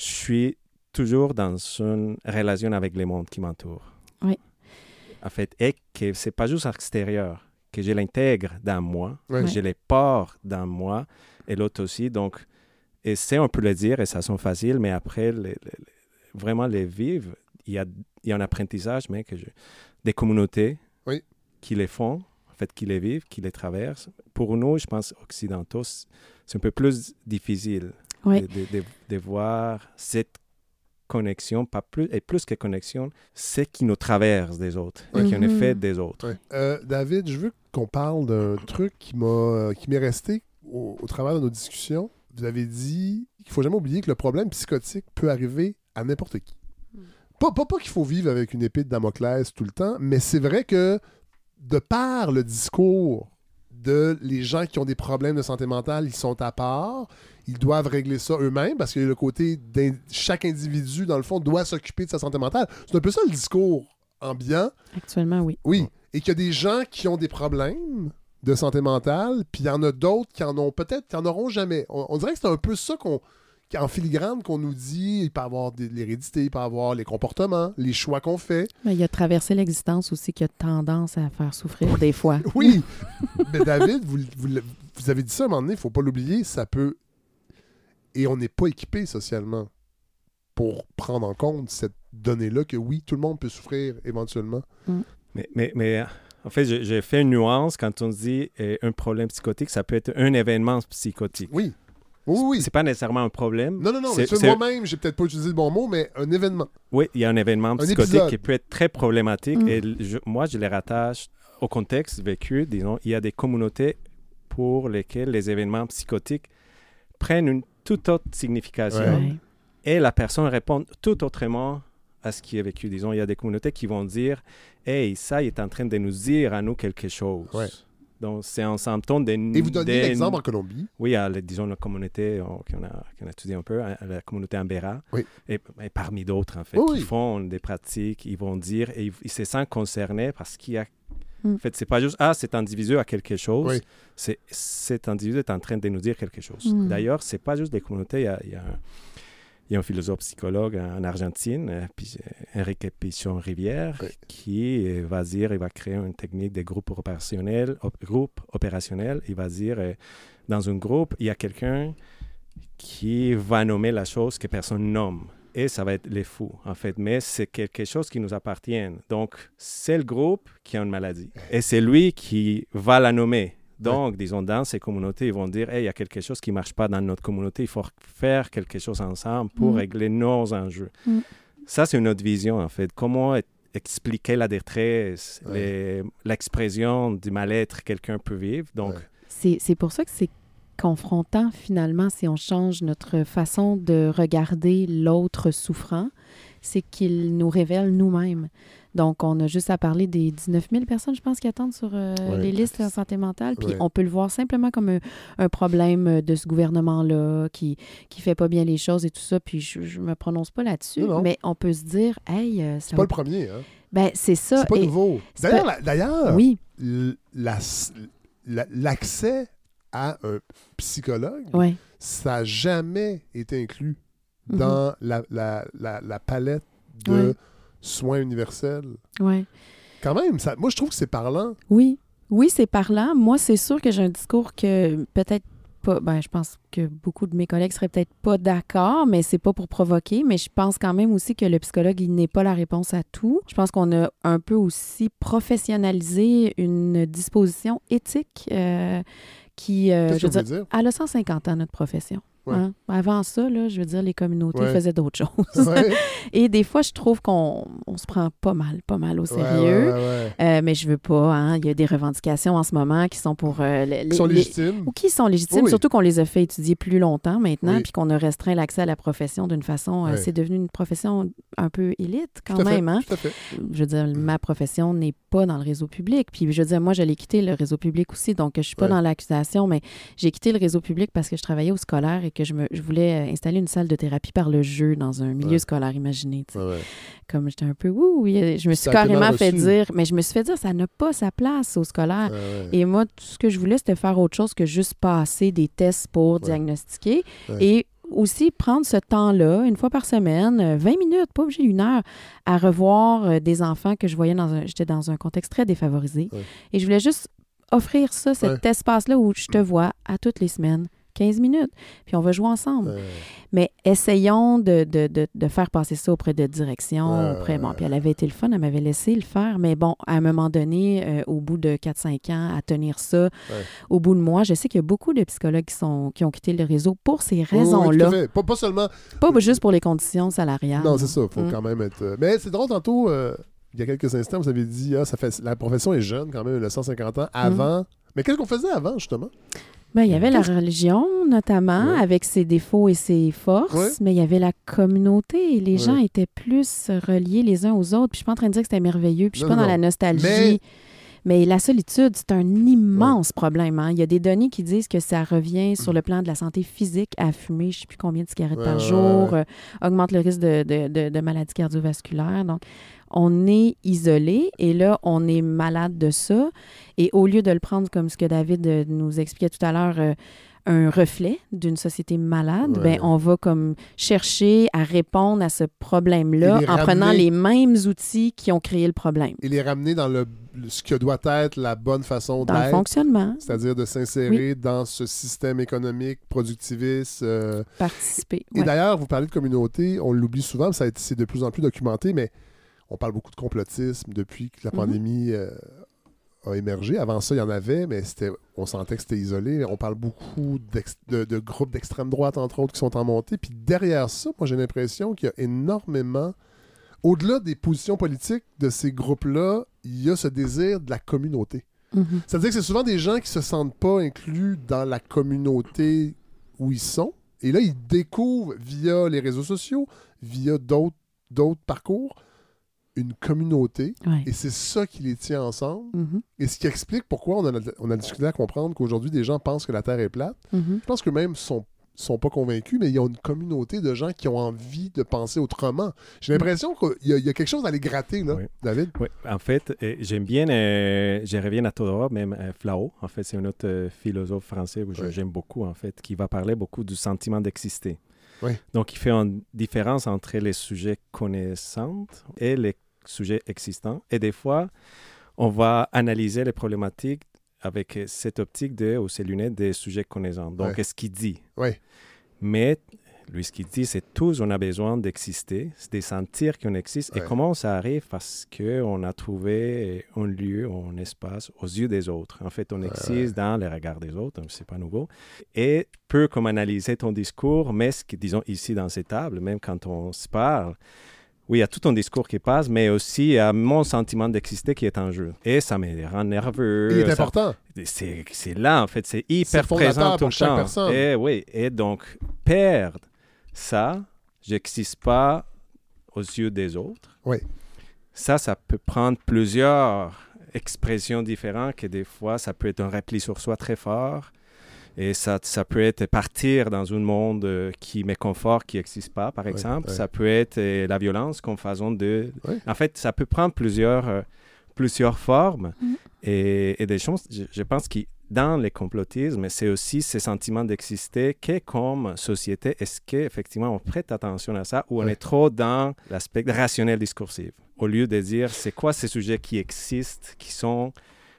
je suis toujours dans une relation avec le monde qui m'entoure. Oui. En fait, et que c'est pas juste extérieur, que je l'intègre dans moi, Ouais. que je les porte dans moi, et l'autre aussi. Donc, et c'est, on peut le dire, et ça sonne facile, mais après, les- les- les- vraiment les vivre, il y a, il y a un apprentissage, mais que je, des communautés Oui. qui les font, en fait, qui les vivent, qui les traversent. Pour nous, je pense, occidentaux, c'est un peu plus difficile Oui. de, de- de- de voir cette connexion, pas plus, et plus que connexion, c'est qui nous traverse des autres, et qui en est Mhm. fait des autres. Euh, David, je veux qu'on parle d'un truc qui m'a euh, qui m'est resté au, au travers de nos discussions. Vous avez dit qu'il faut jamais oublier que le problème psychotique peut arriver à n'importe qui. Pas, pas, pas qu'il faut vivre avec une épée de Damoclès tout le temps, mais c'est vrai que de par le discours de les gens qui ont des problèmes de santé mentale, ils sont à part, ils doivent régler ça eux-mêmes parce que le côté d'in- chaque individu, dans le fond, doit s'occuper de sa santé mentale. C'est un peu ça le discours ambiant. Actuellement, oui. Oui, et qu'il y a des gens qui ont des problèmes de santé mentale, puis il y en a d'autres qui en ont peut-être, qui en auront jamais. On, on dirait que c'est un peu ça qu'on, en filigrane qu'on nous dit. Il peut y avoir de l'hérédité, il peut y avoir les comportements, les choix qu'on fait. Mais il y a traversé l'existence aussi qui a tendance à faire souffrir des fois. Oui, mais David, vous, vous, vous avez dit ça à un moment donné, il ne faut pas l'oublier, ça peut... Et on n'est pas équipé socialement pour prendre en compte cette donnée-là que oui, tout le monde peut souffrir éventuellement. Mais, mais, mais en fait, j'ai j'ai fait une nuance quand on dit euh, un problème psychotique, ça peut être un événement psychotique. Oui. Oui, oui. C'est pas nécessairement un problème. Non, non, non, C'est- moi-même, j'ai peut-être pas utilisé le bon mot, mais un événement. Oui, il y a un événement psychotique qui peut être très problématique Mm. et je- moi, je les rattache au contexte vécu. Disons, il y a des communautés pour lesquelles les événements psychotiques prennent une toute autre signification. Ouais. et la personne répond tout autrement à ce qui est vécu. Disons, il y a des communautés qui vont dire Hey, ça, il est en train de nous dire à nous quelque chose. Ouais. Donc, c'est un symptôme de. Et vous donniez de- l'exemple en Colombie? Oui, à, disons, la communauté on- qu'on a, qu'on a étudié un peu, à la communauté Ambera, Oui. et, et parmi d'autres, en fait, Oui, qui oui. font des pratiques, ils vont dire, et ils, ils se sentent concernés parce qu'il y a. Mm. En fait, c'est pas juste, ah, cet individu a quelque chose, Oui. c'est c'est cet individu est en train de nous dire quelque chose. Mm. D'ailleurs, c'est pas juste des communautés, il y a, il y a un- il y a un philosophe psychologue en Argentine, euh, euh, Enrique Pichon Rivière, Oui. qui va dire, il va créer une technique de groupe opérationnel, op- groupe opérationnel. Il va dire, euh, dans un groupe, il y a quelqu'un qui va nommer la chose que personne nomme. Et ça va être les fous, en fait. Mais c'est quelque chose qui nous appartient. Donc, c'est le groupe qui a une maladie. Et c'est lui qui va la nommer. Donc, disons, dans ces communautés, ils vont dire, hey, il y a quelque chose qui ne marche pas dans notre communauté. Il faut faire quelque chose ensemble pour Mhm. régler nos enjeux. Mhm. Ça, c'est une autre vision, en fait. Comment e- expliquer la détresse, Ouais. l'expression du mal-être que quelqu'un peut vivre? Donc, Ouais. C'est pour ça que c'est confrontant finalement si on change notre façon de regarder l'autre souffrant, c'est qu'il nous révèle nous-mêmes. Donc, on a juste à parler des 19 000 personnes, je pense, qui attendent sur euh, Ouais. les listes en santé mentale. Puis Ouais. on peut le voir simplement comme un, un problème de ce gouvernement-là qui qui fait pas bien les choses et tout ça. Puis je, je me prononce pas là-dessus, mais on peut se dire, hey, euh, ça C'est pas le premier, hein? Ben, c'est ça. C'est pas Et- nouveau. D'ailleurs, pas- la- d'ailleurs, Oui, l- la- la- l'accès à un psychologue, ouais. ça n'a jamais été inclus Mhm. dans la, la- la- la palette de Ouais. soins universels. Ouais. Quand même, ça, moi, je trouve que c'est parlant. Oui, oui, c'est parlant. Moi, c'est sûr que j'ai un discours que peut-être pas. Ben, je pense que beaucoup de mes collègues seraient peut-être pas d'accord, mais c'est pas pour provoquer. Mais je pense quand même aussi que le psychologue, il n'est pas la réponse à tout. Je pense qu'on a un peu aussi professionnalisé une disposition éthique euh, qui, euh, Qu'est-ce que veux vous dire, dire? elle a 150 ans, notre profession. Ouais. Hein? Avant ça, là, je veux dire, les communautés Ouais. faisaient d'autres choses. Ouais, Et des fois, je trouve qu'on on se prend pas mal, pas mal au sérieux. Euh, mais je veux pas. Hein. Il y a des revendications en ce moment qui sont pour euh, les, Qui sont les- légitimes. ou qui sont légitimes, Oui, surtout qu'on les a fait étudier plus longtemps maintenant, Oui. puis qu'on a restreint l'accès à la profession d'une façon. euh, c'est devenu une profession un peu élite quand Tout à fait, même. Hein. Tout à fait. Je veux dire, ma profession n'est pas dans le réseau public. Puis je veux dire, moi, je l'ai quitté le réseau public aussi, donc je suis pas dans l'accusation, mais j'ai quitté le réseau public parce que je travaillais au scolaire et que je, me, je voulais euh, installer une salle de thérapie par le jeu dans un milieu Ouais. scolaire, Ouais, ouais. comme j'étais un peu ouh, oui, je me suis carrément fait dire, mais je me suis fait dire ça n'a pas sa place au scolaire. Ouais. Et moi, tout ce que je voulais, c'était faire autre chose que juste passer des tests pour diagnostiquer et aussi prendre ce temps-là, une fois par semaine, euh, 20 minutes, pas obligé une heure, à revoir euh, des enfants que je voyais dans un... J'étais dans un contexte très défavorisé. Et je voulais juste offrir ça, cet espace-là où je te vois à toutes les semaines. 15 minutes, puis on va jouer ensemble. Ouais. Mais essayons de, de, de, de faire passer ça auprès de direction, Ouais, auprès... Bon, puis elle avait été le fun, elle m'avait laissé le faire, mais bon, à un moment donné, euh, au bout de 4-5 ans, à tenir ça, au bout de moi, je sais qu'il y a beaucoup de psychologues qui, sont, qui ont quitté le réseau pour ces oui, raisons-là. Pas, pas seulement. Pas juste pour les conditions salariales. Non, c'est ça. Il faut Mm. quand même être. euh, Mais c'est drôle, tantôt, euh, il y a quelques instants, vous avez dit ah, ça fait... la profession est jeune quand même, elle a 150 Mm. ans. Avant. Mais qu'est-ce qu'on faisait avant, justement? Ben, il y avait la religion, notamment, Ouais. avec ses défauts et ses forces, Ouais. mais il y avait la communauté. Les Ouais. gens étaient plus reliés les uns aux autres. Puis je suis pas en train de dire que c'était merveilleux, puis je suis Non, pas non, dans la nostalgie. Mais- Mais... la solitude, c'est un immense problème. hein. Il y a des données qui disent que ça revient sur le plan de la santé physique à fumer, je sais plus combien de cigarettes Ouais, par jour, euh, augmente le risque de, de, de- de maladies cardiovasculaires. Donc, on est isolé et là, on est malade de ça. Et au lieu de le prendre comme ce que David euh, nous expliquait tout à l'heure, euh, un reflet d'une société malade, Ouais. ben, on va comme chercher à répondre à ce problème-là en prenant les mêmes outils qui ont créé le problème Et les ramener dans le, ce que doit être la bonne façon dans le d'être. fonctionnement, C'est-à-dire de s'insérer dans ce système économique productiviste. euh, participer. Et Ouais. d'ailleurs, vous parlez de communauté, on l'oublie souvent, ça a été- c'est de plus en plus documenté, mais on parle beaucoup de complotisme depuis que la Mhm. pandémie euh, a émergé. Avant ça, il y en avait, mais c'était, on sentait que c'était isolé. On parle beaucoup de, de groupes d'extrême droite, entre autres, qui sont en montée. Puis derrière ça, moi, j'ai l'impression qu'il y a énormément, au-delà des positions politiques de ces groupes-là, il y a ce désir de la communauté. C'est-à-dire que c'est souvent des gens qui se sentent pas inclus dans la communauté où ils sont. Et là, ils découvrent via les réseaux sociaux, via d'autres parcours, une communauté. Ouais. Et c'est ça qui les tient ensemble. Mhm. Et ce qui explique pourquoi on a, on a discuté à comprendre qu'aujourd'hui, des gens pensent que la Terre est plate. Mhm. Je pense que même sont sont pas convaincus, mais il y a une communauté de gens qui ont envie de penser autrement. J'ai l'impression qu'il y, a- il y a quelque chose à les gratter, là, Oui. David. Oui, en fait, euh, j'aime bien, euh, je reviens à Todorov, même euh, Flao, en fait, c'est un autre euh, philosophe français que j'aime beaucoup, en fait, qui va parler beaucoup du sentiment d'exister. Oui. Donc, il fait une différence entre les sujets connaissants et les sujets existants. Et des fois, on va analyser les problématiques avec cette optique de, ou ces lunettes des sujets connaissants. Donc, Ouais. qu'est-ce qu'il dit? Oui. Mais lui, ce qu'il dit, c'est tous, on a besoin d'exister, c'est de sentir qu'on existe. Et comment ça arrive? Parce qu'on a trouvé un lieu, un espace aux yeux des autres. En fait, on existe dans les regards des autres, c'est pas nouveau. Et peu comme analyser ton discours, mais ce que, disons, ici dans ces tables, même quand on se parle, oui, il y a tout ton discours qui passe, mais aussi il y a mon sentiment d'exister qui est en jeu. Et ça me rend nerveux. Il est ça- important. c'est là, en fait. C'est hyper présent tout le temps. personne. Et oui, et donc, perdre ça, j'existe pas aux yeux des autres. Oui. Ça, ça peut prendre plusieurs expressions différentes, que des fois, ça peut être un repli sur soi très fort. Et ça, ça peut être partir dans un monde euh, qui me conforte, qui n'existe pas, par exemple. Ça peut être euh, la violence comme façon de... Ouais. En fait, ça peut prendre plusieurs, euh, plusieurs formes Mhm. et, et des choses, je, je pense que dans le complotisme, c'est aussi ce sentiment d'exister que comme société, est-ce qu'effectivement on prête attention à ça ou on Ouais. est trop dans l'aspect rationnel discursif? Au lieu de dire c'est quoi ces sujets qui existent, qui sont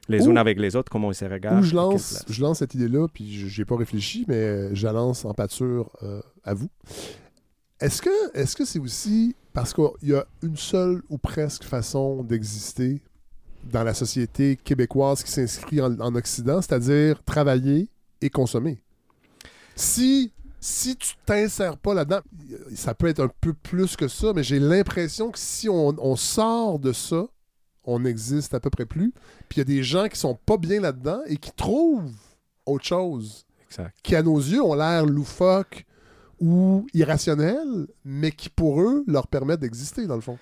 les Ou- uns avec les autres, comment ils se regardent. Où je lance, place? je lance cette idée-là, puis je n'ai pas réfléchi, mais euh, je la lance en pâture euh, à vous. Est-ce que est-ce que c'est aussi parce qu'il y a une seule ou presque façon d'exister dans la société québécoise qui s'inscrit en, en Occident, c'est-à-dire travailler et consommer? Si, si tu t'insères pas là-dedans, ça peut être un peu plus que ça, mais j'ai l'impression que si on, on sort de ça, on n'existe à peu près plus. Puis il y a des gens qui sont pas bien là-dedans et qui trouvent autre chose, Exact. qui à nos yeux ont l'air loufoque ou irrationnel, mais qui pour eux leur permettent d'exister dans le fond.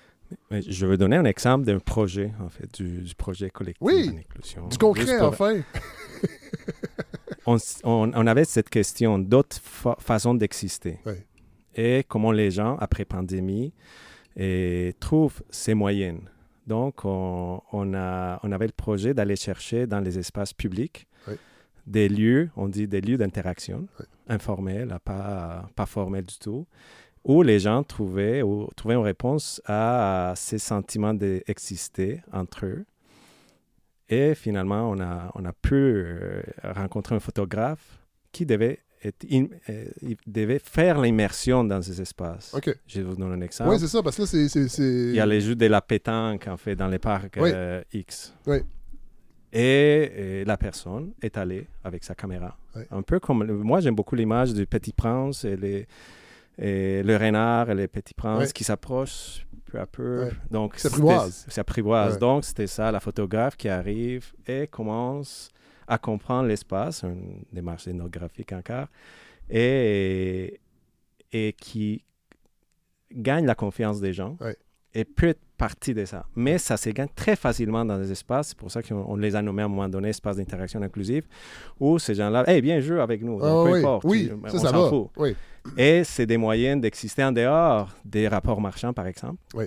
Je vais donner un exemple d'un projet, en fait, du, du projet collectif Oui. en inclusion. Du concret, pour- enfin. on, s- on- on avait cette question d'autres fa- façons d'exister. Oui. Et comment les gens, après pandémie, et, trouvent ces moyens. Donc, on, on a, on avait le projet d'aller chercher dans les espaces publics Oui. des lieux, on dit des lieux d'interaction, informels, pas, pas formels du tout, où les gens trouvaient, ou, trouvaient une réponse à ces sentiments d'exister entre eux. Et finalement, on a, on a pu euh, rencontrer un photographe qui devait, être in- euh, il devait faire l'immersion dans ces espaces. OK. Je vais vous donner un exemple. Oui, c'est ça, parce que là, c'est. c'est- c'est- Il y a les jeux de la pétanque, en fait, dans les parcs Oui. euh, X. Oui. Et, et la personne est allée avec sa caméra. Oui. Un peu comme... Moi, j'aime beaucoup l'image du Petit Prince et, les, et le renard et les Petits Princes qui s'approchent peu à peu. Oui. Donc, Qui c'était- s'apprivoisent. s'apprivoisent. Ouais. Donc, c'était ça, la photographe qui arrive et commence à comprendre l'espace, une démarche ethnographique encore, et, et qui gagne la confiance des gens Ouais. et peut être partie de ça. Mais ça se gagne très facilement dans les espaces. C'est pour ça qu'on on les a nommés à un moment donné espaces d'interaction inclusive, où ces gens-là, eh bien, joue avec nous. Donc, peu oui, importe, oui, on ça, va. fout. Oui. Et c'est des moyens d'exister en dehors des rapports marchands, par exemple. Oui.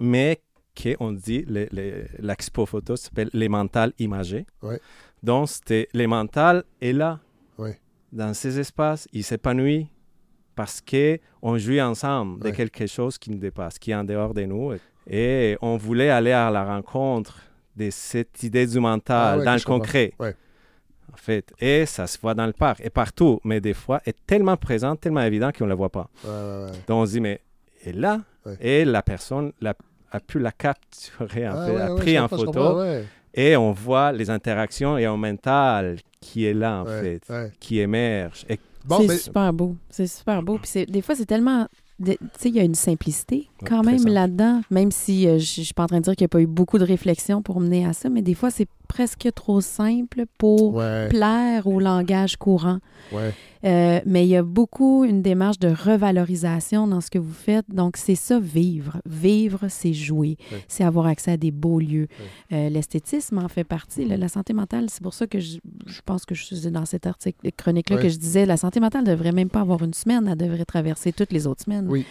Mais qu'on dit, le- le- l'expo photo s'appelle Les mentales imagés. Oui. Donc, les mentales est là, Oui. dans ces espaces, il s'épanouit parce qu'on joue ensemble de quelque chose qui nous dépasse, qui est en dehors de nous. Et on voulait aller à la rencontre de cette idée du mental Ah dans le concret. En fait, et ça se voit dans le parc et partout, mais des fois est tellement présent, tellement évident qu'on ne le voit pas. Ouais, ouais, ouais. Donc on se dit, mais elle est là, Ouais. et la personne l'a- a pu la capturer, en Ah a ouais, pris en photo, et on voit les interactions et un mental qui est là, en Ouais, fait, ouais. qui émerge. Et Bon, c'est mais super beau. C'est super beau. Puis des fois, c'est tellement. Tu sais, il y a une simplicité quand même là-dedans, même si euh, je je suis pas en train de dire qu'il n'y a pas eu beaucoup de réflexion pour mener à ça, mais des fois, c'est presque trop simple pour ouais, plaire au langage courant. ouais. Euh, mais il y a beaucoup une démarche de revalorisation dans ce que vous faites. Donc, c'est ça, vivre. Vivre, c'est jouer. Ouais. C'est avoir accès à des beaux lieux. Euh, L'esthétisme en fait partie. là. La santé mentale, c'est pour ça que je, je pense que je suis dans cet article chronique-là que je disais, la santé mentale ne devrait même pas avoir une semaine, elle devrait traverser toutes les autres semaines. Oui.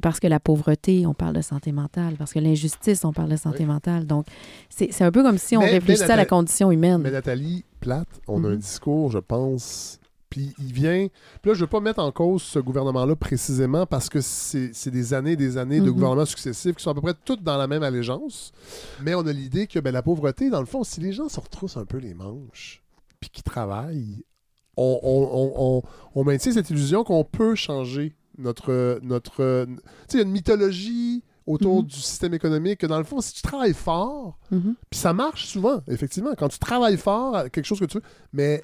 Parce que la pauvreté, on parle de santé mentale. Parce que l'injustice, on parle de santé mentale. Donc, c'est un peu comme si on Mais- mais la condition humaine. Mais Nathalie Plate, on a un Mhm. discours, je pense, Puis il vient. Puis là, je veux pas mettre en cause ce gouvernement-là précisément parce que c'est des années et des années de Mhm. gouvernements successifs qui sont à peu près toutes dans la même allégeance. Mais on a l'idée que ben, la pauvreté, dans le fond, si les gens se retroussent un peu les manches puis qu'ils travaillent, on, on- on- on- on maintient cette illusion qu'on peut changer notre. notre tu sais, il y a une mythologie autour Mhm. du système économique que dans le fond, si tu travailles fort, Mhm. puis ça marche souvent, effectivement, quand tu travailles fort à quelque chose que tu veux, mais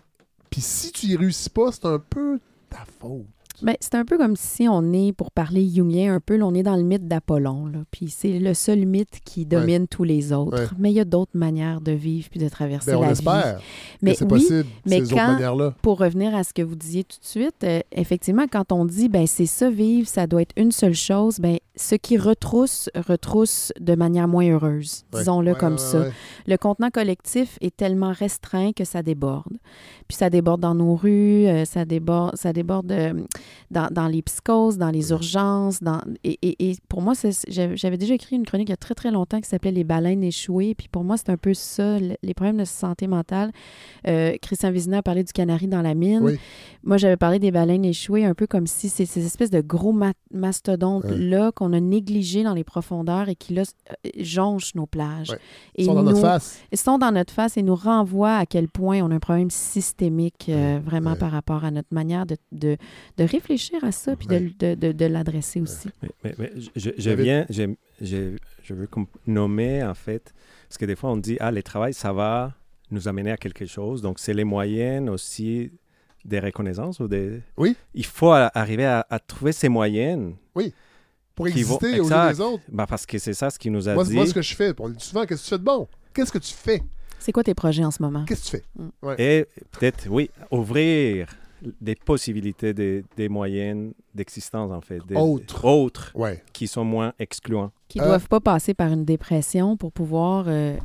puis si tu y réussis pas, c'est un peu ta faute. Ben, c'est un peu comme si on est, pour parler jungien un peu, là, on est dans le mythe d'Apollon. Puis c'est le seul mythe qui domine tous les autres. Ouais. Mais il y a d'autres manières de vivre puis de traverser Ben, on la vie. espère Mais que c'est oui, possible, mais ces quand- pour revenir à ce que vous disiez tout de suite, euh, effectivement, quand on dit ben c'est ça vivre, ça doit être une seule chose, ben ce qui retrousse retrousse de manière moins heureuse, Ouais. disons-le Ouais, comme ouais, ça. Le contenant collectif est tellement restreint que ça déborde. Puis ça déborde dans nos rues, euh, ça déborde, ça déborde euh, dans, dans les psychoses, dans les urgences. Dans, et, et- et pour moi, j'avais déjà écrit une chronique il y a très, très longtemps qui s'appelait Les baleines échouées. Puis pour moi, c'est un peu ça, le- les problèmes de santé mentale. Euh, Christian Vizina a parlé du canari dans la mine. Oui. Moi, j'avais parlé des baleines échouées un peu comme si c'est ces espèces de gros ma- mastodontes-là qu'on a négligés dans les profondeurs et qui, là, euh, jonchent nos plages. Ouais. Et Ils sont dans notre nous- face. ils sont dans notre face et nous renvoient à quel point on a un problème systémique euh, vraiment ouais. par rapport à notre manière de, de, de réfléchir à ça puis de- Ouais. de, de, de l'adresser aussi. Mais, mais- mais je- je, viens, je, je- je veux nommer en fait, parce que des fois on dit, ah, le travail, ça va nous amener à quelque chose. Donc c'est les moyens aussi des reconnaissances ou des... Oui. Il faut arriver à, à trouver ces moyens, Pour vont- exister aux yeux Exact. des autres. bah, parce que c'est ça ce qui nous a Moi, dit. moi, ce que je fais, on dit souvent, qu'est-ce que tu fais de bon? Qu'est-ce que tu fais? C'est quoi tes projets en ce moment? Qu'est-ce que tu fais? Et peut-être, oui, ouvrir des possibilités, des, des moyens d'existence en fait. Des, Autres. Autres Ouais. qui sont moins excluants. Qui Euh, doivent pas passer par une dépression pour pouvoir euh,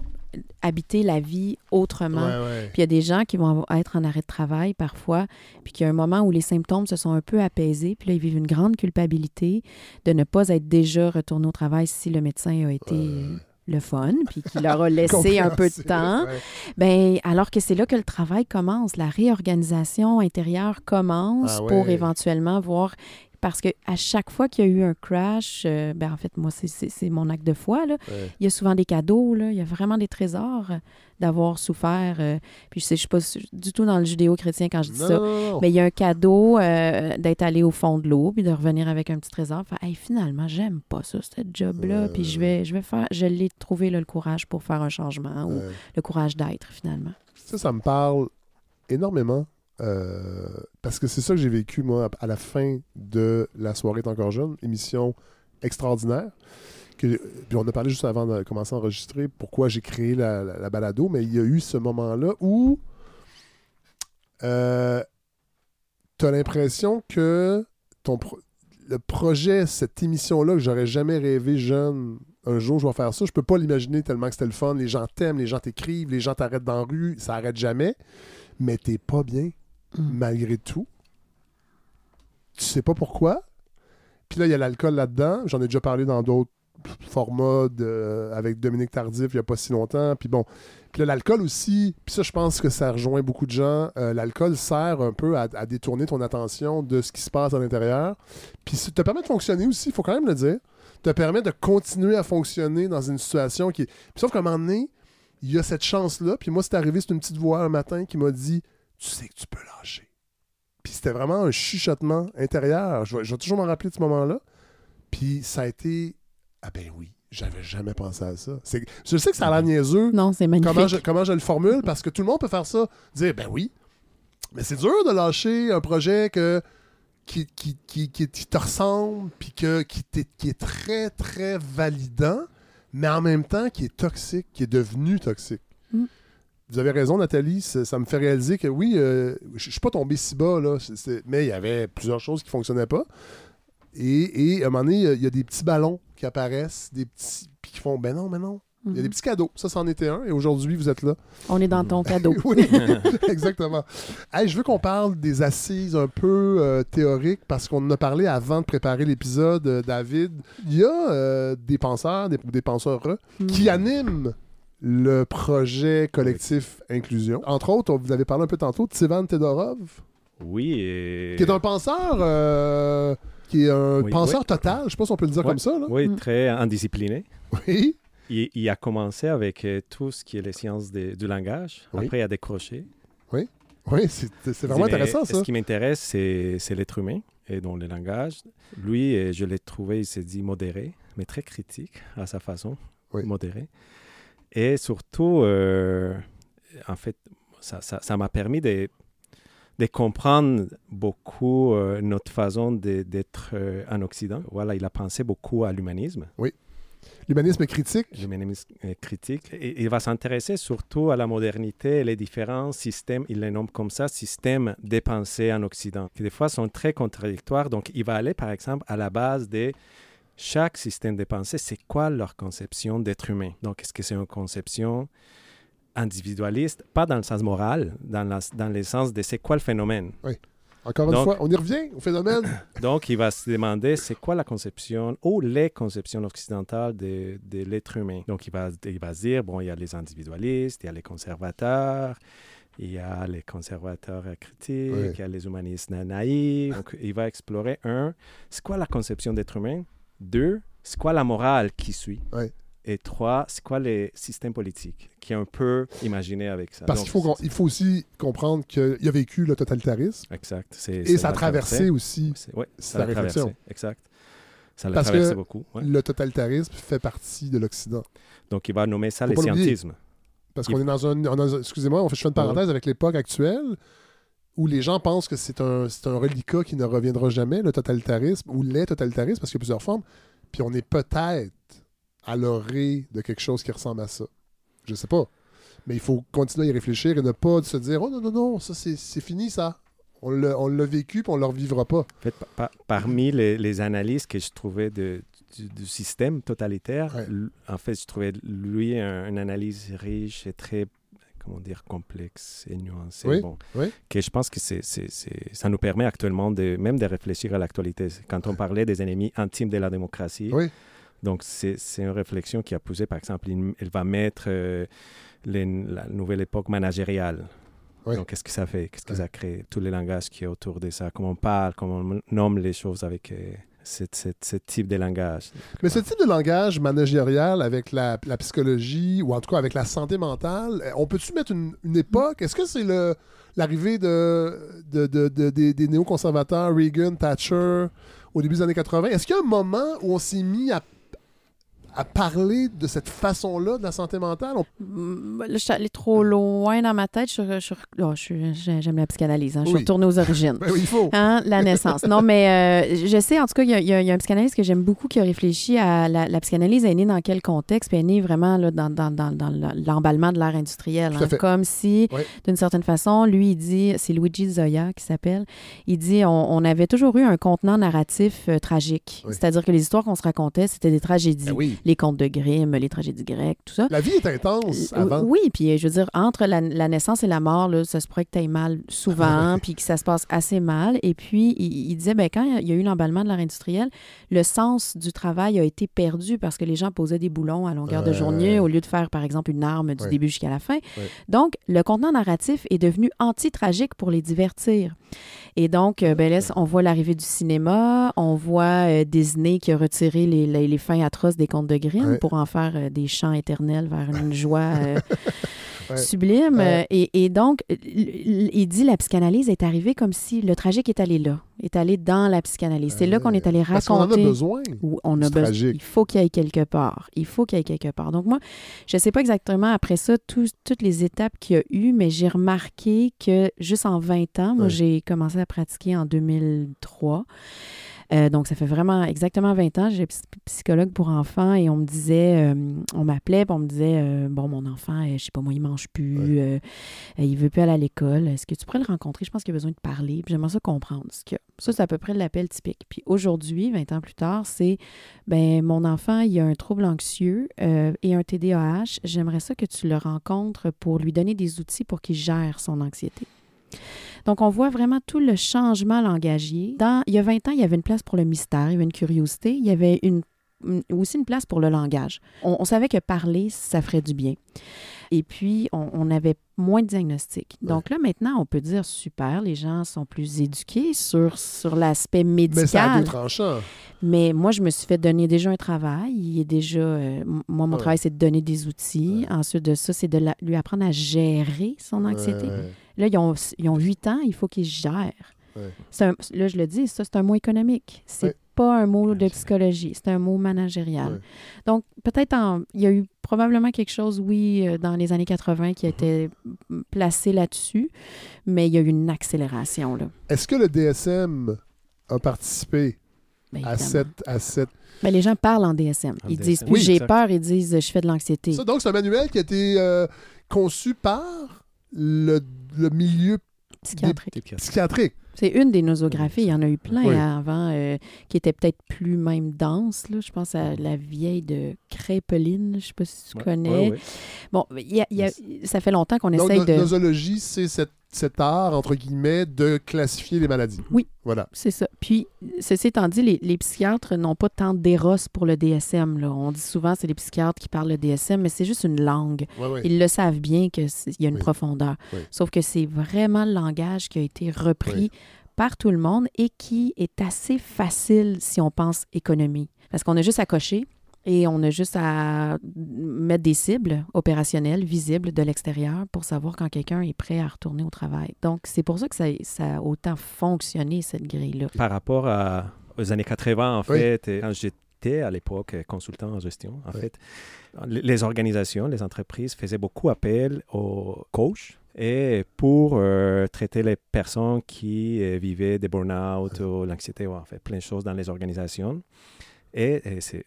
habiter la vie autrement. Ouais, ouais. Puis il y a des gens qui vont être en arrêt de travail parfois, puis qu'il y a un moment où les symptômes se sont un peu apaisés, puis là, ils vivent une grande culpabilité de ne pas être déjà retourné au travail si le médecin a été le fun, puis qu'il leur a laissé un peu de temps. ouais. Ben, alors que c'est là que le travail commence, la réorganisation intérieure commence Ah ouais. pour éventuellement voir. Parce que à chaque fois qu'il y a eu un crash, euh, ben en fait, moi, c'est- mon acte de foi. Là. Ouais. Il y a souvent des cadeaux, là. il y a vraiment des trésors euh, d'avoir souffert. euh, puis je ne suis pas du tout dans le judéo-chrétien quand je dis Non, ça. Mais il y a un cadeau d'être allé au fond de l'eau puis de revenir avec un petit trésor. Faire, hey, finalement, j'aime pas ça, ce job-là. Puis je vais, je vais faire, je l'ai trouvé là, le courage pour faire un changement ou le courage d'être finalement. Ça, ça me parle énormément. Euh, parce que c'est ça que j'ai vécu, moi, à la fin de La soirée est encore jeune, émission extraordinaire. Que, puis on a parlé juste avant de commencer à enregistrer pourquoi j'ai créé la, la- la balado, mais il y a eu ce moment-là où euh, tu as l'impression que ton le projet, cette émission-là, que j'aurais jamais rêvé jeune, un jour je vais faire ça, je peux pas l'imaginer tellement que c'était le fun. Les gens t'aiment, les gens t'écrivent, les gens t'arrêtent dans la rue, ça arrête jamais, mais t'es pas bien Mm. malgré tout. Tu sais pas pourquoi. Puis là, il y a l'alcool là-dedans. J'en ai déjà parlé dans d'autres formats avec Dominique Tardif il y a pas si longtemps. Puis bon, puis là, l'alcool aussi, puis ça, je pense que ça rejoint beaucoup de gens. Euh, l'alcool sert un peu à, détourner ton attention de ce qui se passe à l'intérieur. Puis ça te permet de fonctionner aussi, il faut quand même le dire. Te permet de continuer à fonctionner dans une situation qui. Puis sauf qu'à un moment donné, il y a cette chance-là. Puis moi, c'est arrivé, c'est une petite voix un matin qui m'a dit Tu sais que tu peux lâcher. Puis c'était vraiment un chuchotement intérieur. Je vais, je vais toujours m'en rappeler de ce moment-là. Puis ça a été Ah ben oui, j'avais jamais pensé à ça. Je sais que ça a l'air niaiseux Non, c'est magnifique. comment je, comment je le formule? Parce que tout le monde peut faire ça. Dire, ben oui. Mais c'est dur de lâcher un projet que, qui, qui, qui, qui- te ressemble, puis que, qui, t'est- qui est très, très validant, mais en même temps qui est toxique, qui est devenu toxique. Mm. Vous avez raison, Nathalie, ça, me fait réaliser que oui, euh, je suis pas tombé si bas, là, mais il y avait plusieurs choses qui fonctionnaient pas. Et, et à un moment donné, il y a- des petits ballons qui apparaissent, des petits, puis qui font, ben non, ben non. Il y a Mhm. des petits cadeaux. Ça, c'en était un. Et aujourd'hui, vous êtes là. On est dans ton cadeau. oui, exactement. Hey, je veux qu'on parle des assises un peu euh, théoriques parce qu'on en a parlé avant de préparer l'épisode, euh, David. Il y a euh, des penseurs, des, des penseurs Mm. qui animent le projet collectif inclusion. Entre autres, on- vous avez parlé un peu tantôt de Sivan Tedorov. Oui. Et... Qui est un penseur, euh, qui est un Oui, penseur oui. total, je sais pas si on peut le dire comme ça. Là. Oui, Mm. très indiscipliné. Oui, Il, il a commencé avec euh, tout ce qui est les sciences du langage. Oui. Après, il a décroché. oui, c'est c'est vraiment intéressant ça. Ce qui m'intéresse, c'est c'est l'être humain et dans le langage. Lui, euh, je l'ai trouvé, il s'est dit modéré, mais très critique à sa façon, Oui. modéré. Et surtout, euh, en fait, ça ça- ça m'a permis de, de comprendre beaucoup euh, notre façon d'être euh, en Occident. Voilà, il a pensé beaucoup à l'humanisme L'humanisme critique. l'humanisme critique. Et il va s'intéresser surtout à la modernité et les différents systèmes, il les nomme comme ça, systèmes de pensée en Occident, qui des fois sont très contradictoires. Donc, il va aller, par exemple, à la base de chaque système de pensée, c'est quoi leur conception d'être humain? Donc, est-ce que c'est une conception individualiste, pas dans le sens moral, dans, la- dans le sens de c'est quoi le phénomène? Encore une Donc- fois, on y revient au phénomène. Donc, il va se demander c'est quoi la conception ou les conceptions occidentales de, de l'être humain. Donc, il va, il va se dire bon, il y a les individualistes, il y a les conservateurs, il y a les conservateurs critiques, il y a les humanistes na- naïfs. Donc, il va explorer un, c'est quoi la conception d'être humain? Deux, c'est quoi la morale qui suit? Ouais. Et trois, c'est quoi les systèmes politiques qui est un peu imaginé avec ça? Parce qu'il faut, il aussi comprendre qu'il a vécu le totalitarisme Exact. et ça a traversé aussi. Ouais, ça la traversé, réflexion. Exact. Ça l'a traversé que beaucoup. ouais. Le totalitarisme fait partie de l'Occident. Donc, il va nommer ça le scientisme. Parce Il- qu'on est dans un. Excusez-moi, on fait, je fais une parenthèse avec l'époque actuelle où les gens pensent que c'est un, un reliquat qui ne reviendra jamais, le totalitarisme, ou les totalitarismes, parce qu'il y a plusieurs formes. Puis on est peut-être à l'orée de quelque chose qui ressemble à ça. Je sais pas. Mais il faut continuer à y réfléchir et ne pas se dire Oh non, non, non, ça c'est fini ça. On l'a vécu puis on ne le revivra pas. En fait, pa- pa- parmi les, les analyses que je trouvais de, du, du système totalitaire, Ouais. en fait, je trouvais lui un- une analyse riche et très, comment dire, complexe et nuancée. Oui, Bon, oui. Que je pense que c'est, c'est- c'est- ça nous permet actuellement de, même de réfléchir à l'actualité. Quand on parlait des ennemis intimes de la démocratie, Oui. donc c'est, c'est une réflexion qui a poussé, par exemple, il- elle va mettre euh, les- la nouvelle époque managériale. Oui. Donc, qu'est-ce que ça fait? Qu'est-ce que ça crée? Tous les langages qui est autour de ça, comment on parle, comment on nomme les choses avec euh, ce type de langage. Mais ce type de langage managérial avec la, psychologie, ou en tout cas avec la santé mentale, euh, on peut-tu mettre une, époque? Est-ce que c'est le l'arrivée de, de- de- des, des néoconservateurs, Reagan, Thatcher, au début des années 80? Est-ce qu'il y a un moment où on s'est mis à, à parler de cette façon-là de la santé mentale? On- Mm, Là, je suis allée trop loin dans ma tête. Je, suis- je, suis- oh, je suis- j'ai- j'aime la psychanalyse. hein. Je suis Oui. retournée aux origines. Ben oui, il faut. Hein, la naissance. Non, mais euh, je sais, en tout cas, il y a, y y un psychanalyste que j'aime beaucoup qui a réfléchi à la, la psychanalyse est née dans quel contexte, puis elle est née vraiment là, dans, dans, dans, dans l'emballement de l'ère industrielle. Hein. comme si, d'une certaine façon, lui, il dit, c'est Luigi Zoya qui s'appelle, il dit on, on avait toujours eu un contenant narratif euh, tragique. C'est-à-dire que les histoires qu'on se racontait, c'était des tragédies. Ben oui. Les contes de Grimm, les tragédies grecques, tout ça. La vie est intense Euh, avant. Oui, puis je veux dire, entre la, la naissance et la mort, là, ça se pourrait que tu ailles mal souvent, puis que ça se passe assez mal. Et puis, il, il disait, ben, quand il y a eu l'emballement de l'ère industrielle, le sens du travail a été perdu parce que les gens posaient des boulons à longueur de journée au lieu de faire, par exemple, une arme du Ouais. début jusqu'à la fin. Ouais. Donc, le contenant narratif est devenu anti-tragique pour les divertir. Et donc, euh, ben là, on voit l'arrivée du cinéma, on voit euh, Disney qui a retiré les, les, les fins atroces des contes de Grimm Ouais. pour en faire euh, des chants éternels vers une joie euh, Ouais. sublime. Ouais. Euh, Et, et donc, il dit la psychanalyse est arrivée comme si le tragique est allé là, est allé dans la psychanalyse. C'est là qu'on est allé Parce qu'on en a raconter. besoin. où on a besoin. Il faut qu'il y ait quelque part. Il faut qu'il y ait quelque part. Donc, moi, je ne sais pas exactement après ça toutes les étapes qu'il y a eu, mais j'ai remarqué que juste en 20 ans, moi, j'ai commencé à pratiquer en 2003. Euh, donc, ça fait vraiment exactement 20 ans. J'ai psy- psychologue pour enfants et on me disait, euh, on m'appelait, on me disait, euh, bon, mon enfant, je sais pas moi, il mange plus, euh, il veut plus aller à l'école. Est-ce que tu pourrais le rencontrer? Je pense qu'il a besoin de parler. Puis j'aimerais ça comprendre. Ce que, ça, c'est à peu près l'appel typique. Puis aujourd'hui, 20 ans plus tard, c'est, ben, mon enfant, il a un trouble anxieux et un TDAH. J'aimerais ça que tu le rencontres pour lui donner des outils pour qu'il gère son anxiété. Donc, on voit vraiment tout le changement langagier. Dans, il y a 20 ans, il y avait une place pour le mystère, il y avait une curiosité, il y avait une aussi une place pour le langage. On, on savait que parler, ça ferait du bien. Et puis, on, on avait moins de diagnostics. Donc là, maintenant, on peut dire super, les gens sont plus éduqués sur, sur l'aspect Mais ça a médical. deux tranchants. Mais moi, je me suis fait donner déjà un travail. Il est déjà. euh, moi, mon Ouais. travail, c'est de donner des outils. Ensuite de ça, c'est de la- lui apprendre à gérer son anxiété. Là, ils ont, ils ont 8 ans, il faut qu'ils gèrent. Ouais. C'est un- là, je le dis, ça, c'est un mot économique. C'est Ouais. pas un mot de psychologie, c'est un mot managérial. Ouais. Donc, peut-être, en- il y a eu probablement quelque chose, oui, euh, dans les années 80 qui a été mm, placé là-dessus, mais il y a eu une accélération, là. Est-ce que le DSM a participé Ben, à cette, à cette... Ben, les gens parlent en DSM. En Ils DSM. disent plus Oui, j'ai peur, ils disent je fais de l'anxiété. Ça, donc, c'est un manuel qui a été euh, conçu par le, le milieu Psychiatrique. psychiatrique. C'est une des nosographies. Il y en a eu plein Oui. avant euh, qui étaient peut-être plus même denses. Là. Je pense à la vieille de Crépeline. Je ne sais pas si tu Ouais, connais. ouais, ouais. Bon, y a- y a- ça fait longtemps qu'on essaye de. nosologie, c'est cet, cet art, entre guillemets, de classifier les maladies. Oui. Voilà. C'est ça. Puis, ceci étant dit, les, les psychiatres n'ont pas tant d'éros pour le DSM. Là. On dit souvent c'est les psychiatres qui parlent le DSM, mais c'est juste une langue. Ouais, ouais. Ils le savent bien qu'il y a une Oui. profondeur. Oui. Sauf que c'est vraiment le langage qui a été repris Oui. par tout le monde et qui est assez facile si on pense économie. Parce qu'on a juste à cocher et on a juste à mettre des cibles opérationnelles, visibles de l'extérieur pour savoir quand quelqu'un est prêt à retourner au travail. Donc, c'est pour ça que ça, ça a autant fonctionné, cette grille-là. Par rapport à- aux années 80, en Oui. fait, et quand j'étais à l'époque euh, consultant en gestion, en Oui. fait, les les organisations, les entreprises faisaient beaucoup appel aux coachs et pour euh, traiter les personnes qui euh, vivaient des burn-out ou l'anxiété, ou en fait, plein de choses dans les organisations. Et, et c'est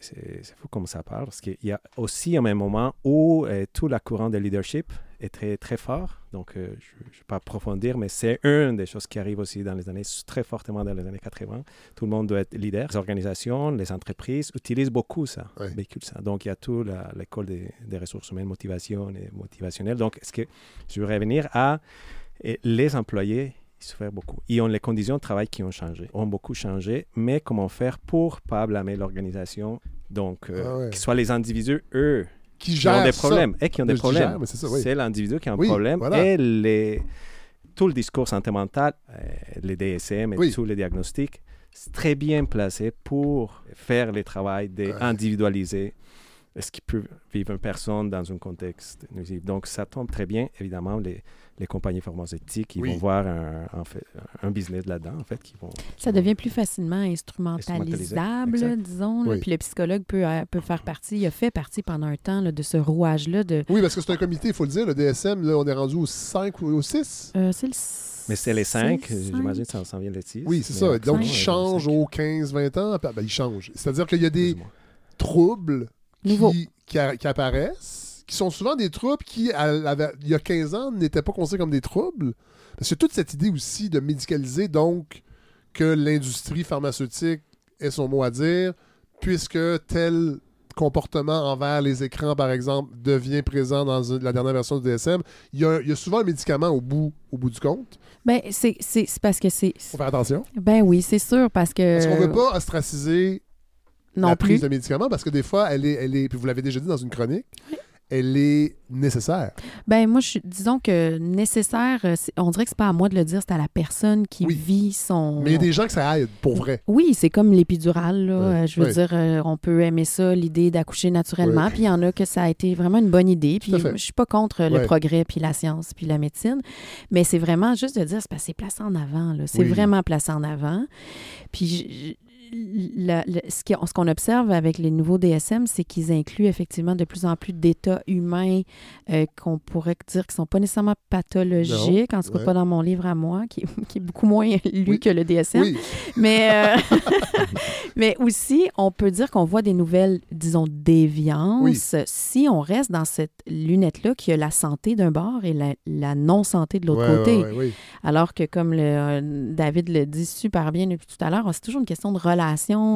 fou comme ça part, parce qu'il y a aussi un même moment où euh, tout la courant de leadership est très, très fort. Donc, euh, je ne vais pas approfondir, mais c'est une des choses qui arrive aussi dans les années, très fortement dans les années 80. Tout le monde doit être leader. Les organisations, les entreprises utilisent beaucoup ça, Ouais. véhiculent ça. Donc, il y a tout l'école des, des ressources humaines, motivation et motivationnelle. Donc, est-ce que je veux revenir à les employés ils souffrent beaucoup. Ils ont les conditions de travail qui ont changé, ont beaucoup changé, mais comment faire pour pas blâmer l'organisation? Donc, euh, Ah ouais. que ce soit les individus, eux, Qui ont des ça. problèmes, et qui ont des problèmes. c'est oui. L'individu qui a un Oui, problème voilà. et les, tout le discours santé mentale, euh, les DSM et Oui. tous les diagnostics, c'est très bien placé pour faire le travail d'individualiser ce qui peut vivre une personne dans un contexte nuisible. Donc, ça tombe très bien, évidemment, les, les compagnies pharmaceutiques, ils Oui. vont voir un, en fait, un business là-dedans, en fait, qui vont... Ça devient plus facilement instrumentalisable, disons. là. Puis le psychologue peut, euh, peut faire partie, il a fait partie pendant un temps là, de ce rouage-là de... Oui, parce que c'est un comité, il faut le dire. Le DSM, là, on est rendu au 5 ou au 6. Euh, c'est le Mais c'est les cinq, c'est j'imagine que ça s'en vient les six. Oui, c'est ça. Donc, cinq, il ouais, change cinq, aux 15-20 ans. Ben, il change. C'est-à-dire qu'il y a des troubles Nouveau. qui, qui, a- qui apparaissent, qui sont souvent des troubles qui, à il y a 15 ans, n'étaient pas considérés comme des troubles. Parce que toute cette idée aussi de médicaliser, donc, que l'industrie pharmaceutique ait son mot à dire, puisque tel comportement envers les écrans, par exemple, devient présent dans la dernière version du DSM, il y, a, il y a souvent un médicament au bout, au bout du compte. Ben, c'est parce que c'est... faut faire attention. Ben oui, c'est sûr, parce que... Parce qu'on ne veut pas ostraciser non la plus. prise de médicaments parce que des fois, elle est, elle est puis vous l'avez déjà dit dans une chronique, elle est nécessaire. Ben moi, je, disons que nécessaire, euh, on dirait que c'est pas à moi de le dire, c'est à la personne qui Oui. vit son... Mais il y a des gens que ça aide, pour vrai. Oui, c'est comme l'épidurale. Là. Euh, Je veux dire, euh, on peut aimer ça, l'idée d'accoucher naturellement. Puis il y en a que ça a été vraiment une bonne idée. Puis je suis pas contre le Ouais. progrès, puis la science, puis la médecine. Mais c'est vraiment juste de dire, c'est parce que c'est placé en avant. là. C'est vraiment placé en avant. Puis la- ce qu'on observe avec les nouveaux DSM, c'est qu'ils incluent effectivement de plus en plus d'états humains euh, qu'on pourrait dire qui sont pas nécessairement pathologiques, en tout cas Ouais. pas dans mon livre à moi, qui, qui est beaucoup moins lu Oui. que le DSM. Oui, Mais, euh, mais aussi, on peut dire qu'on voit des nouvelles, disons, déviances si on reste dans cette lunette-là qui a la santé d'un bord et la, la non-santé de l'autre Ouais, côté. ouais. Alors que, comme le, euh, David le dit super bien depuis tout à l'heure, c'est toujours une question de relation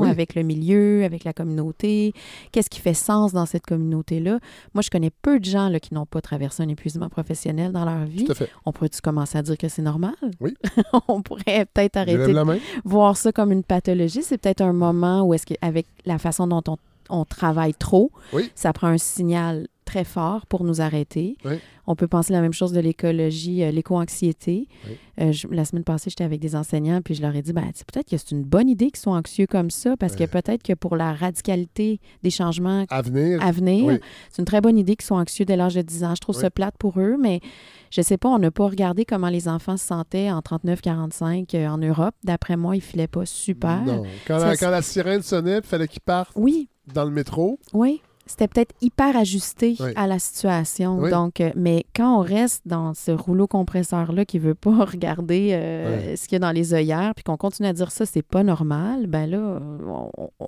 Oui. avec le milieu, avec la communauté? Qu'est-ce qui fait sens dans cette communauté-là? Moi, je connais peu de gens là, qui n'ont pas traversé un épuisement professionnel dans leur vie. Tout à fait. On pourrait-tu commencer à dire que c'est normal? Oui. on pourrait peut-être arrêter main. voir ça comme une pathologie, c'est peut-être un moment où est-ce qu'avec la façon dont on on travaille trop, Oui. ça prend un signal très fort pour nous arrêter. Oui. On peut penser la même chose de l'écologie, euh, l'éco-anxiété. Oui. Euh, je- la semaine passée, j'étais avec des enseignants, puis je leur ai dit, ben, peut-être que c'est une bonne idée qu'ils soient anxieux comme ça, parce que peut-être que pour la radicalité des changements À venir. à venir, Oui. c'est une très bonne idée qu'ils soient anxieux dès l'âge de 10 ans. Je trouve ça plate pour eux, mais je sais pas, on n'a pas regardé comment les enfants se sentaient en 39-45 euh, en Europe. D'après moi, ils filaient pas super. Non. Quand, Ça, la, c'est- quand la sirène sonnait, il fallait qu'ils partent Oui, dans le métro. oui. C'était peut-être hyper ajusté Oui. à la situation. Oui. Donc, euh, mais quand on reste dans ce rouleau compresseur-là qui veut pas regarder euh, ce qu'il y a dans les œillères, puis qu'on continue à dire ça, c'est pas normal, ben là,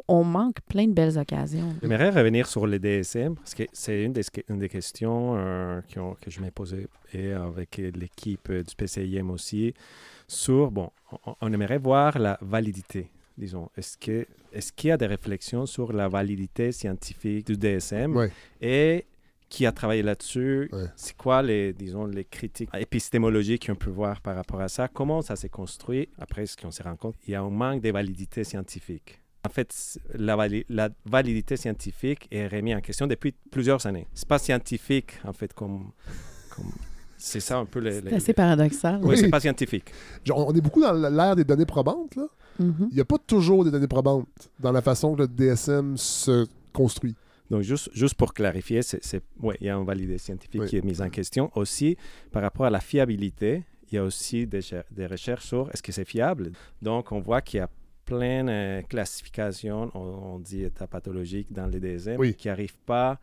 on, manque plein de belles occasions. J'aimerais revenir sur le DSM, parce que c'est une des, une des questions euh, qui ont- que je m'ai posées et avec l'équipe du PCIM aussi, sur, bon, on, on aimerait voir la validité, disons. Est-ce que est-ce qu'il y a des réflexions sur la validité scientifique du DSM Ouais. et qui a travaillé là-dessus? Ouais. C'est quoi les, disons, les critiques épistémologiques qu'on peut voir par rapport à ça? Comment ça s'est construit? Après, ce qu'on s'est rendu compte, il y a un manque de validité scientifique. En fait, la, vali- la validité scientifique est remise en question depuis plusieurs années. C'est pas scientifique, en fait, comme... comme- c'est ça un peu le... C'est assez paradoxal. Oui, Oui. c'est pas scientifique. Genre, on est beaucoup dans l'ère des données probantes. Là. Mhm. Il n'y a pas toujours des données probantes dans la façon que le DSM se construit. Donc, juste, juste pour clarifier, c'est, ouais, il y a une validité scientifique Oui. qui est mise en question. Aussi, par rapport à la fiabilité, il y a aussi des, cher- des recherches sur est-ce que c'est fiable. Donc, on voit qu'il y a plein de classifications, on, on dit état pathologique dans les DSM, Oui. qui n'arrivent pas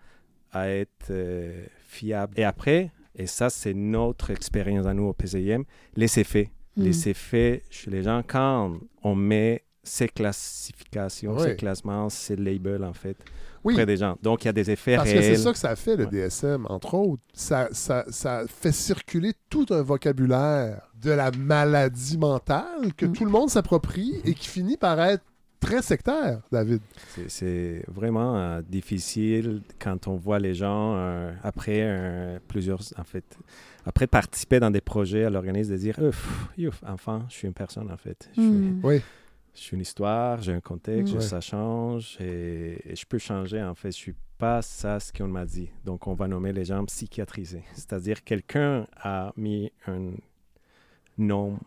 à être euh, fiables. Et après, et ça, c'est notre expérience à nous au PCIM, les effets. Mm. Les effets chez les gens, quand on met ces classifications, Oui. ces classements, ces labels, en fait, Oui, auprès des gens. Donc, il y a des effets parce que réels. c'est ça que ça fait, le Ouais. DSM, entre autres. Ça, ça, ça fait circuler tout un vocabulaire de la maladie mentale que Mm. tout le monde s'approprie et qui finit par être très sectaire, David. C'est- C'est vraiment euh, difficile quand on voit les gens euh, après euh, plusieurs, en fait, après participer dans des projets à l'organisme, de dire, Ouf, enfin, je suis une personne en fait. Je, suis, Mm. Oui, je suis une histoire, j'ai un contexte, Mm. Ouais. ça change et, et je peux changer en fait. Je suis pas ça ce qu'on m'a dit. Donc on va nommer les gens psychiatrisés. C'est-à-dire quelqu'un a mis un nom,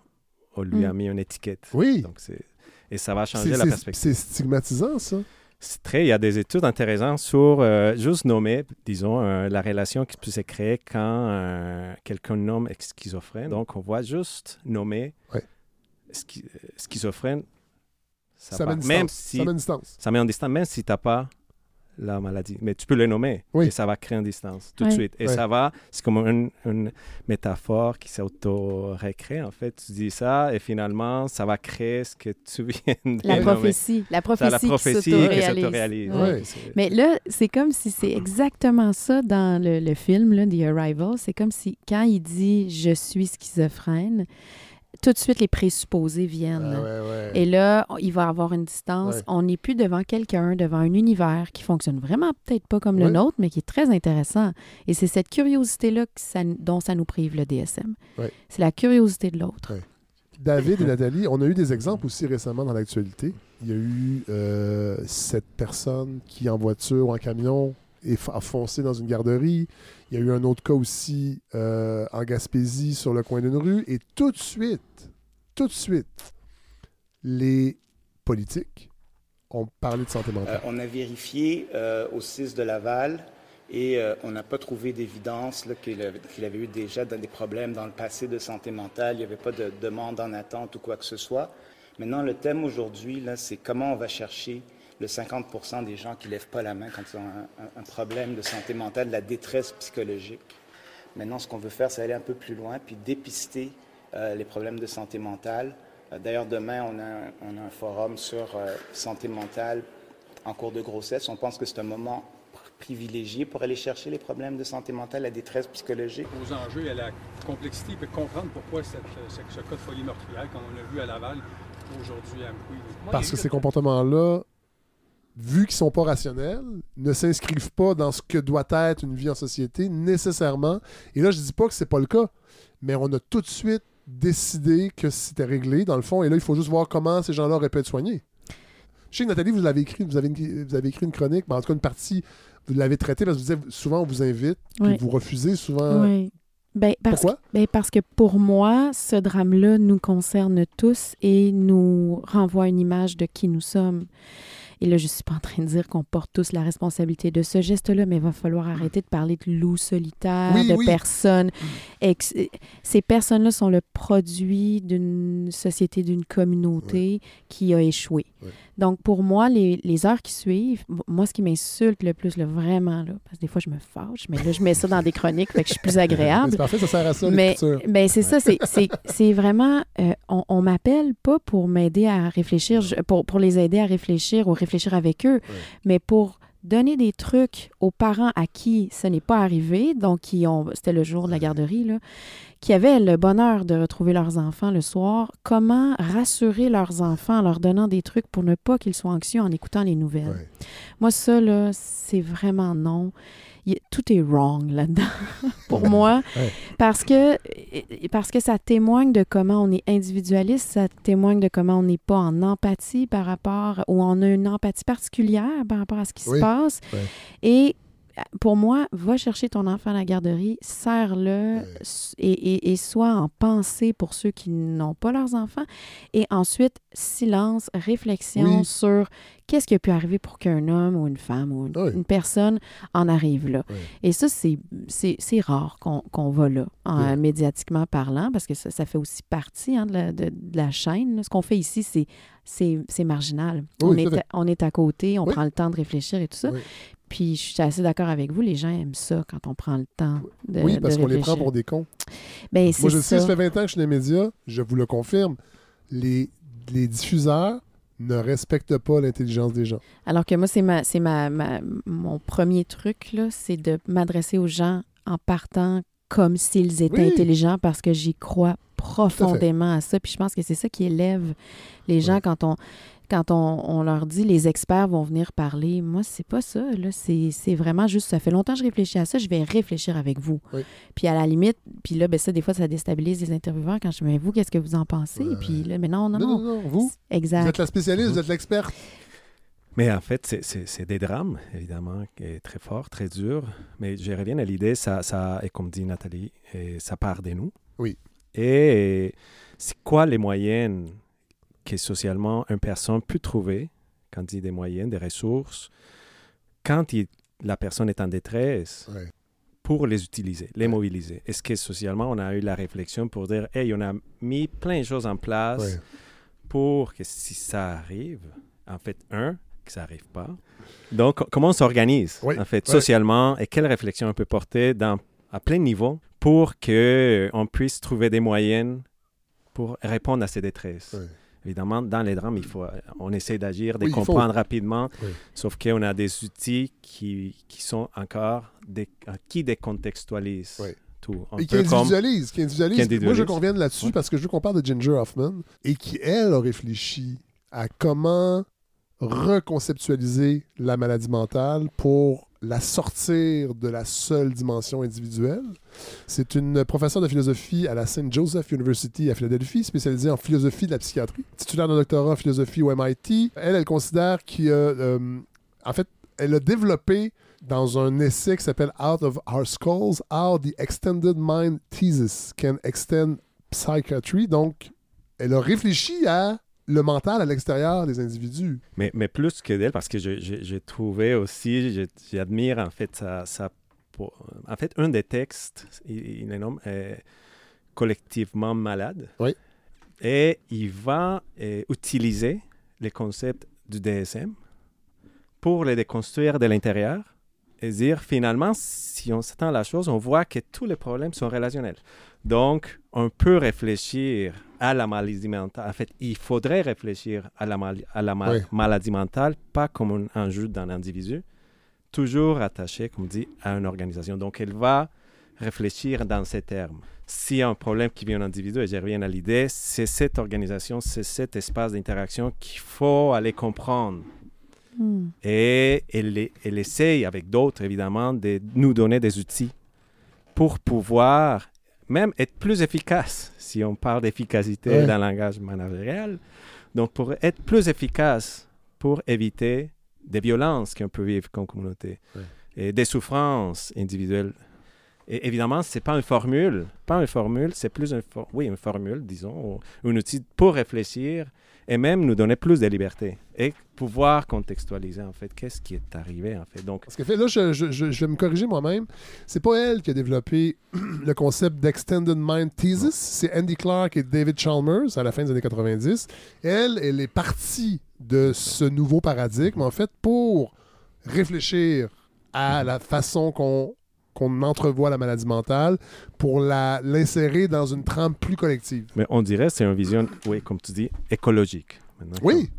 ou lui Mm. a mis une étiquette. oui. Donc c'est et ça va changer la perspective. C'est stigmatisant, ça. Il y a des études intéressantes sur euh, juste nommer, disons, euh, la relation qui peut se créer quand euh, quelqu'un nomme schizophrène. Donc, on voit juste nommer Ouais. schi- schizophrène. Ça, Ça, met une même distance. si Ça met une distance. ça met en distance, même si tu n'as pas la maladie. Mais tu peux le nommer Oui. et ça va créer une distance tout de Ouais. suite. Et Ouais. ça va, c'est comme une, une métaphore qui s'auto-récrée. En fait, tu dis ça et finalement, ça va créer ce que tu viens de La nommer. prophétie. La Ça, prophétie, la prophétie qui s'autoréalise. Mais là, c'est comme si c'est exactement ça dans le, le film, là, The Arrival. C'est comme si quand il dit je suis schizophrène, tout de suite les présupposés viennent. Ah, ouais, ouais. Et là, on- il va avoir une distance. Ouais. On n'est plus devant quelqu'un, devant un univers qui fonctionne vraiment peut-être pas comme Ouais. le nôtre, mais qui est très intéressant. Et c'est cette curiosité-là dont ça nous prive le DSM. Ouais. C'est la curiosité de l'autre. David et Nathalie, on a eu des exemples aussi récemment dans l'actualité. Il y a eu euh, cette personne qui, en voiture ou en camion, est f- a foncé dans une garderie. Il y a eu un autre cas aussi euh, en Gaspésie sur le coin d'une rue. Et tout de suite, tout de suite, les politiques ont parlé de santé Euh, mentale. on a vérifié euh, au 6 de Laval et on n'a pas trouvé d'évidence qu'il avait, qu'il avait eu déjà des problèmes dans le passé de santé mentale. Il n'y avait pas de demande en attente ou quoi que ce soit. Maintenant, le thème aujourd'hui, c'est comment on va chercher le 50 des gens qui ne lèvent pas la main quand ils ont un, problème de santé mentale, de la détresse psychologique. Maintenant, ce qu'on veut faire, c'est aller un peu plus loin, puis dépister euh, les problèmes de santé mentale. Euh, D'ailleurs, demain, on a, un- on a un forum sur euh, santé mentale en cours de grossesse. On pense que c'est un moment pr- privilégié pour aller chercher les problèmes de santé mentale, la détresse psychologique. aux enjeux et à la complexité, puis comprendre pourquoi cette- ce, ce cas de folie meurtrière, comme on l'a vu à Laval, aujourd'hui à. Parce que ces comportements-là, vu qu'ils sont pas rationnels, ne s'inscrivent pas dans ce que doit être une vie en société nécessairement. Et là, je dis pas que c'est pas le cas, mais on a tout de suite décidé que c'était réglé dans le fond. Et là, il faut juste voir comment ces gens-là auraient pu être soignés. Je sais que Nathalie, vous l'avez écrit, vous avez, une- vous avez écrit une chronique, mais en tout cas une partie, vous l'avez traitée parce que vous disiez, souvent on vous invite, puis Oui. vous refusez souvent. Oui. Ben, parce, Pourquoi? ben, parce que pour moi, ce drame-là nous concerne tous et nous renvoie une image de qui nous sommes. Et là, je ne suis pas en train de dire qu'on porte tous la responsabilité de ce geste-là, mais il va falloir arrêter de parler de loups solitaires, Oui, de oui. personnes. ex- Ces personnes-là sont le produit d'une société, d'une communauté qui a échoué. Donc, pour moi, les, les heures qui suivent, moi, ce qui m'insulte le plus, là, vraiment, là, parce que des fois, je me fâche, mais là, je mets ça dans des chroniques, fait que je suis plus Mais agréable. C'est parfait, ça sert à ça, Mais, l'écriture. ben, c'est ça, c'est- vraiment, euh, on, on m'appelle pas pour m'aider à réfléchir, je- pour, pour les aider à réfléchir ou réfléchir avec eux, mais pour donner des trucs aux parents à qui ce n'est pas arrivé, donc qui ont, c'était le jour de la garderie, là, qui avaient le bonheur de retrouver leurs enfants le soir, comment rassurer leurs enfants en leur donnant des trucs pour ne pas qu'ils soient anxieux en écoutant les nouvelles? Ouais. Moi, ça, là, c'est vraiment non. Tout est wrong là-dedans pour moi. Ouais. Parce que, parce que ça témoigne de comment on est individualiste, ça témoigne de comment on n'est pas en empathie par rapport, ou on a une empathie particulière par rapport à ce qui Oui. se passe. Ouais. Et pour moi, va chercher ton enfant à la garderie, serre-le Ouais. et, et, et sois en pensée pour ceux qui n'ont pas leurs enfants. Et ensuite, silence, réflexion Oui. sur qu'est-ce qui a pu arriver pour qu'un homme ou une femme ou une, Oui. une personne en arrive là. Oui. Et ça, c'est, rare qu'on, va là, en- médiatiquement parlant, parce que ça, ça fait aussi partie hein, de, la, de- de la chaîne. là. Ce qu'on fait ici, c'est, marginal. On, est, on est à côté, on prend le temps de réfléchir et tout ça. Puis je suis assez d'accord avec vous, les gens aiment ça quand on prend le temps de oui, parce qu'on les prend pour des cons. Ben, c'est Moi, je le sais, ça. ça fait 20 ans que je suis dans les médias, je vous le confirme, les, les diffuseurs ne respectent pas l'intelligence des gens. Alors que moi, c'est ma, c'est ma, ma- mon premier truc, là, c'est de m'adresser aux gens en partant comme s'ils étaient Oui. intelligents parce que j'y crois profondément à, ça. Puis je pense que c'est ça qui élève les gens quand on quand on, on leur dit les experts vont venir parler. Moi, c'est pas ça. Là. C'est, c'est vraiment juste ça fait longtemps que je réfléchis à ça, je vais réfléchir avec vous. Oui. Puis à la limite, puis là, ben ça, des fois, ça déstabilise les intervieweurs quand je dis Mais vous, qu'est-ce que vous en pensez? Ouais. Puis là, mais non, non, Non, non. non, non, vous, vous Exact. êtes la spécialiste, vous êtes l'expert. Mais en fait, c'est- des drames, évidemment, qui est très fort, très dur. Mais je reviens à l'idée, ça, ça, et comme dit Nathalie, et ça part de nous. Oui. Et c'est quoi les moyens que socialement une personne peut trouver, quand il dit des moyens, des ressources, quand il- la personne est en détresse, Ouais. pour les utiliser, les Ouais. mobiliser. Est-ce que socialement, on a eu la réflexion pour dire, hey, on a mis plein de choses en place Ouais. pour que si ça arrive, en fait, un, que ça n'arrive pas. Donc, co- comment on s'organise, en fait, socialement, et quelle réflexion on peut porter dans, à plein niveau pour qu'on puisse trouver des moyens pour répondre à ces détresses? Évidemment, dans les drames, il faut, on essaie d'agir, de Oui, il faut. comprendre rapidement, Oui. sauf qu'on a des outils qui, qui sont encore, des, qui décontextualisent Oui. tout. Et qui comme- individualise, qui individualise. Qui individualise. Moi, je veux qu'on revienne là-dessus parce que je veux qu'on parle de Ginger Hoffman et qui, elle, a réfléchi à comment reconceptualiser la maladie mentale pour la sortir de la seule dimension individuelle. C'est une professeure de philosophie à la St. Joseph University à Philadelphie, spécialisée en philosophie de la psychiatrie, titulaire d'un doctorat en philosophie au MIT. Elle, elle considère qu'il y a, euh, en fait, elle a développé dans un essai qui s'appelle Out of Our Skulls, How the Extended Mind Thesis Can Extend Psychiatry. Donc, elle a réfléchi à le mental à l'extérieur des individus. Mais, mais plus que d'elle, parce que j'ai trouvé aussi, j'admire en fait sa, En fait, un des textes, il, nomme euh, collectivement malade. Oui. Et il va euh, utiliser les concepts du DSM pour les déconstruire de l'intérieur et dire finalement, si on s'attend à la chose, on voit que tous les problèmes sont relationnels. Donc, on peut réfléchir à la maladie mentale. En fait, il faudrait réfléchir à la, mal- à la ma- Oui. maladie mentale, pas comme un enjeu d'un individu, toujours attaché, comme dit, à une organisation. Donc, elle va réfléchir dans ces termes. S'il y a un problème qui vient d'un individu, et je reviens à l'idée, c'est cette organisation, c'est cet espace d'interaction qu'il faut aller comprendre. Hmm. Et elle, elle essaye, avec d'autres évidemment, de nous donner des outils pour pouvoir même être plus efficace, si on parle d'efficacité Ouais. dans le langage managérial. Donc, pour être plus efficace pour éviter des violences qu'on peut vivre comme communauté Ouais. et des souffrances individuelles. Et évidemment, c'est pas une formule, pas une formule, c'est plus une, for- oui, une formule, disons, ou un outil pour réfléchir et même nous donner plus de liberté et pouvoir contextualiser en fait qu'est-ce qui est arrivé en fait. Donc, Parce que fait, là, je, je- vais me corriger moi-même. C'est pas elle qui a développé le concept d'Extended Mind Thesis. C'est Andy Clark et David Chalmers à la fin des années 90. Elle, elle est partie de ce nouveau paradigme, en fait, pour réfléchir à la façon qu'on qu'on entrevoit la maladie mentale pour la- l'insérer dans une trame plus collective. mais on dirait c'est une vision, oui, comme tu dis, écologique. maintenant, Oui,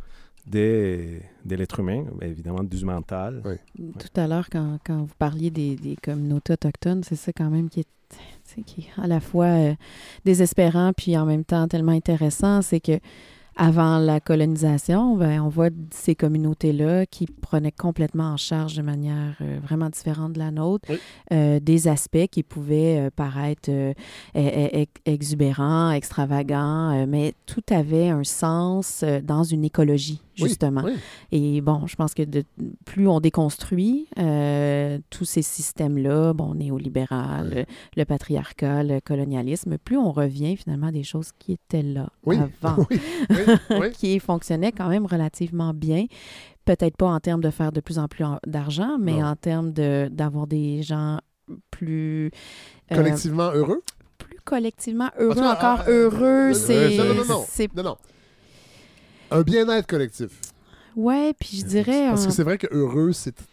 Des, de l'être humain, évidemment du mental. Oui. Tout à l'heure, quand, quand vous parliez des, des communautés autochtones, c'est ça quand même qui est, qui est à la fois euh, désespérant puis en même temps tellement intéressant, c'est que avant la colonisation, ben, on voit ces communautés-là qui prenaient complètement en charge de manière euh, vraiment différente de la nôtre Oui. euh, des aspects qui pouvaient euh, paraître e- e- exubérants, extravagants, mais tout avait un sens dans une écologie, justement. oui. Et bon, je pense que de, plus on déconstruit euh, tous ces systèmes-là, bon, néolibéral, Oui. le, le patriarcat, le colonialisme, plus on revient finalement à des choses qui étaient là avant, oui, oui, oui. qui fonctionnaient quand même relativement bien. Peut-être pas en termes de faire de plus en plus en- d'argent, mais Non. en termes de- d'avoir des gens plus... euh, Collectivement heureux? plus collectivement heureux, encore euh, heureux, c'est... non, non, Non, non. Un bien-être collectif. Ouais, puis je dirais... Parce un- que c'est vrai que heureux, c'est.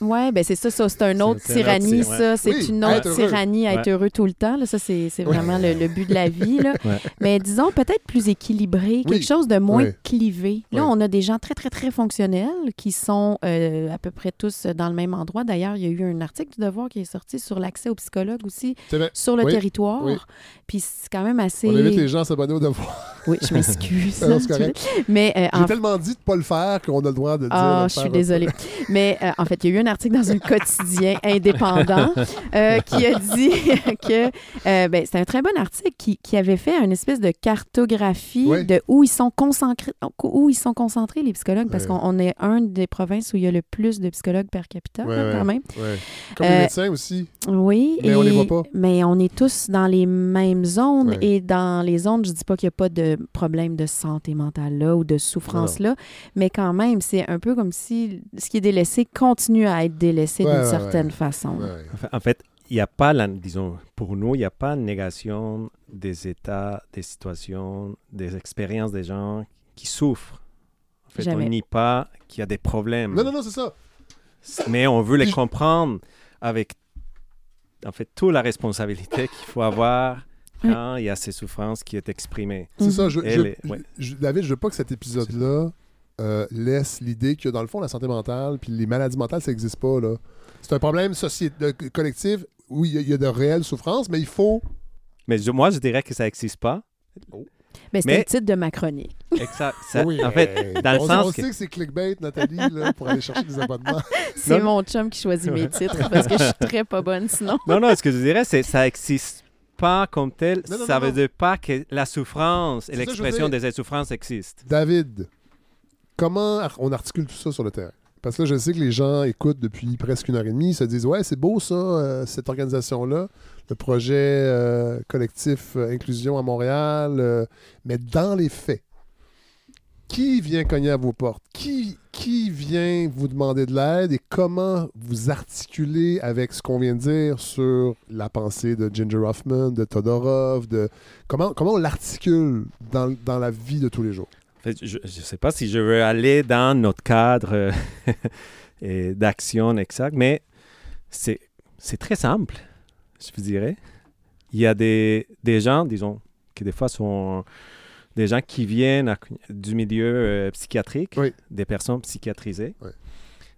Oui, ben c'est ça, ça c'est une autre tyrannie, tyr- ça. C'est Oui, une autre tyrannie à être Ouais. heureux tout le temps. Là. Ça, c'est vraiment le, le but de la vie. Là. Ouais. Mais disons peut-être plus équilibré, quelque Oui. chose de moins Oui. clivé. Là, Oui. on a des gens très, très, très fonctionnels qui sont euh, à peu près tous dans le même endroit. D'ailleurs, il y a eu un article du Devoir qui est sorti sur l'accès aux psychologues aussi sur le Oui. territoire. Oui. Puis c'est quand même assez... On invite les gens à s'abonner au devoir. Oui, je m'excuse. Mais euh, J'ai en tellement dit de pas le faire qu'on a le droit de dire. Ah, je suis désolée. Mais euh, en fait, il y a eu un article dans un quotidien indépendant euh, qui a dit que euh, ben, c'est un très bon article qui, qui avait fait une espèce de cartographie de où ils sont concentrés, où ils sont concentrés les psychologues, parce Ouais. qu'on on est un des provinces où il y a le plus de psychologues per capita ouais. quand même. Comme les médecins aussi. Oui. Mais on les voit pas. Mais on est tous dans les mêmes zones Ouais. et dans les zones, je dis pas qu'il n'y a pas de problème de santé mentale là ou de souffrance là, mais quand même, c'est un peu comme si ce qui est délaissé continue à être délaissé Ouais, d'une ouais, certaine ouais. façon. Ouais. En fait- il n'y a pas, la, disons, pour nous, il n'y a pas de négation des états, des situations, des expériences des gens qui souffrent. En fait, Jamais. on nie pas qu'il y a des problèmes. Non, non, non, c'est ça. Mais on veut les comprendre avec, en fait, toute la responsabilité qu'il faut avoir. Quand il y a ces souffrances qui est exprimées. C'est ça. Je, je- est- ouais. je- David, je veux pas que cet épisode-là euh, laisse l'idée que, dans le fond, la santé mentale puis les maladies mentales, ça n'existe pas. là. C'est un problème de- collectif où il y, a- il y a de réelles souffrances, mais il faut. Mais je- moi, je dirais que ça n'existe pas. Mais c'est le titre de ma chronique. Exact. Ça- Oui, en fait, dans le on, sens on que- sait que c'est clickbait, Nathalie, là, pour aller chercher des abonnements. C'est mon chum qui choisit mes titres parce que je suis très pas bonne sinon. Non, non, ce que je dirais, c'est ça n'existe pas comme tel. Non, non, ça non, veut dire pas que la souffrance et l'expression des souffrances existent. David, comment on articule tout ça sur le terrain? Parce que là, je sais que les gens écoutent depuis presque une heure et demie, ils se disent Ouais, c'est beau ça, euh, cette organisation-là, le projet euh, collectif euh, Inclusion à Montréal. mais dans les faits, qui vient cogner à vos portes? Qui, qui vient vous demander de l'aide et comment vous articulez avec ce qu'on vient de dire sur la pensée de Ginger Hoffman, de Todorov, de comment, comment on l'articule dans, dans la vie de tous les jours? Je ne sais pas si je veux aller dans notre cadre euh, d'action exact, mais c'est c'est très simple, je vous dirais. Il y a des, des gens, disons, qui des fois sont des gens qui viennent à- du milieu euh, psychiatrique, Oui. des personnes psychiatrisées. Oui.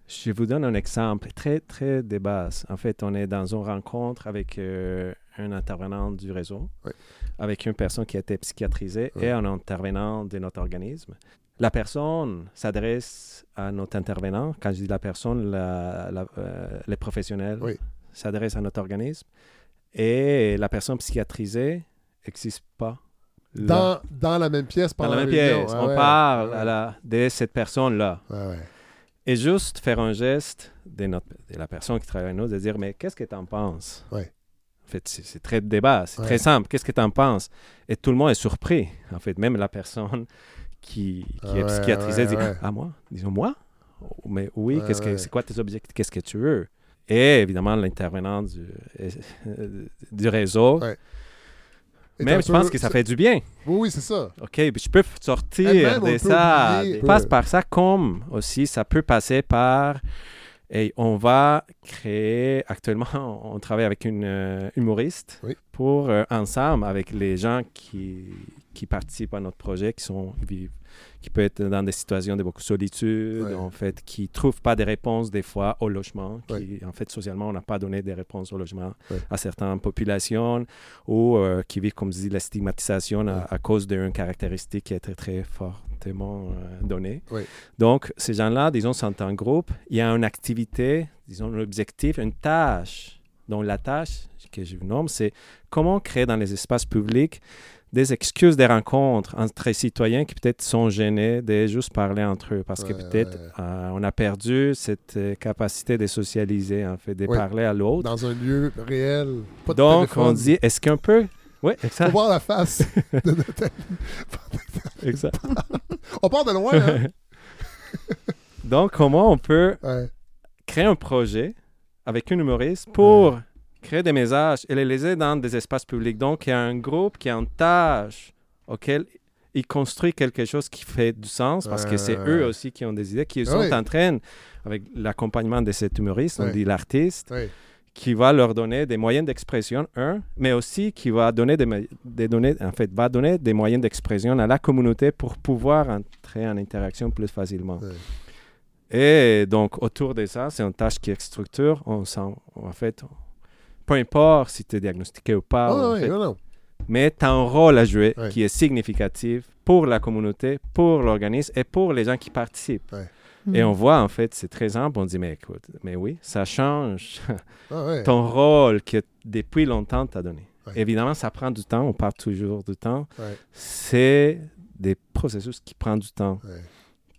Je vous donne un exemple très, très de base. En fait, on est dans une rencontre avec euh, un intervenant du réseau, Oui. avec une personne qui a été psychiatrisée et un intervenant de notre organisme. La personne s'adresse à notre intervenant. Quand je dis la personne, la- la- euh, les professionnels s'adressent à notre organisme. Et la personne psychiatrisée n'existe pas Dans, dans la même pièce dans pendant la même pièce. Ouais, on ouais. parle Ouais, à la, de cette personne-là. ouais. Et juste faire un geste de, notre, de la personne qui travaille avec nous, de dire Mais qu'est-ce que tu en penses? Ouais. En fait, c'est c'est très débat, c'est très simple. Qu'est-ce que tu en penses? Et tout le monde est surpris. En fait, même la personne qui, qui Ah est psychiatrisée dit. Ah, moi? Disons, moi? Mais oui, qu'est-ce que c'est quoi tes objectifs? Qu'est-ce que tu veux? Et évidemment, l'intervenant du, euh, du réseau. Même, je peu- pense que ça fait du bien. Oui, oui, c'est ça. OK, puis je peux sortir on de ça. oublier- passe peut- par ça comme aussi, ça peut passer par... Et on va créer, actuellement, on travaille avec une euh, humoriste Oui. pour, euh, ensemble, avec les gens qui, qui participent à notre projet, qui sont vivent- qui peut être dans des situations de beaucoup de solitude, Ouais. en fait, qui ne trouvent pas de réponses des fois au logement, qui, Ouais. en fait, socialement, on n'a pas donné des réponses au logement Ouais. à certaines populations, ou euh, qui vivent, comme je dis, la stigmatisation à, cause d'une caractéristique qui est très, très fortement euh, donnée. Donc, ces gens-là, disons, sont en groupe. Il y a une activité, disons, un objectif, une tâche. Donc, la tâche que je vous nomme, c'est comment créer dans les espaces publics des excuses des rencontres entre citoyens qui peut-être sont gênés de juste parler entre eux parce que peut-être ouais. euh, on a perdu cette euh, capacité de socialiser, en fait, de Ouais. parler à l'autre. Dans un lieu réel. Pas de Donc, téléphone. on dit, est-ce qu'on peut... Oui, Faut exact. voir la face de notre exact. On part de loin, hein? Donc, comment on peut créer un projet avec une humoriste pour créer des messages et les laisser dans des espaces publics. Donc, il y a un groupe qui a une tâche auquel il construit quelque chose qui fait du sens parce que c'est eux aussi qui ont des idées, qui sont oui. en train, avec l'accompagnement de cet humoriste, on dit l'artiste, qui va leur donner des moyens d'expression, un, mais aussi qui va donner des, des données, en fait, va donner des moyens d'expression à la communauté pour pouvoir entrer en interaction plus facilement. Et donc, autour de ça, c'est une tâche qui est structure. On sent, en fait, peu importe si tu es diagnostiqué ou pas, en ouais, fait, non, non. mais tu as un rôle à jouer qui est significatif pour la communauté, pour l'organisme et pour les gens qui participent. Mm. Et on voit, en fait, c'est très simple. On dit, mais écoute, mais oui, ça change Ah, ouais. ton rôle que depuis longtemps tu as donné. Ouais. Évidemment, ça prend du temps. On parle toujours du temps. Ouais. C'est des processus qui prennent du temps Ouais.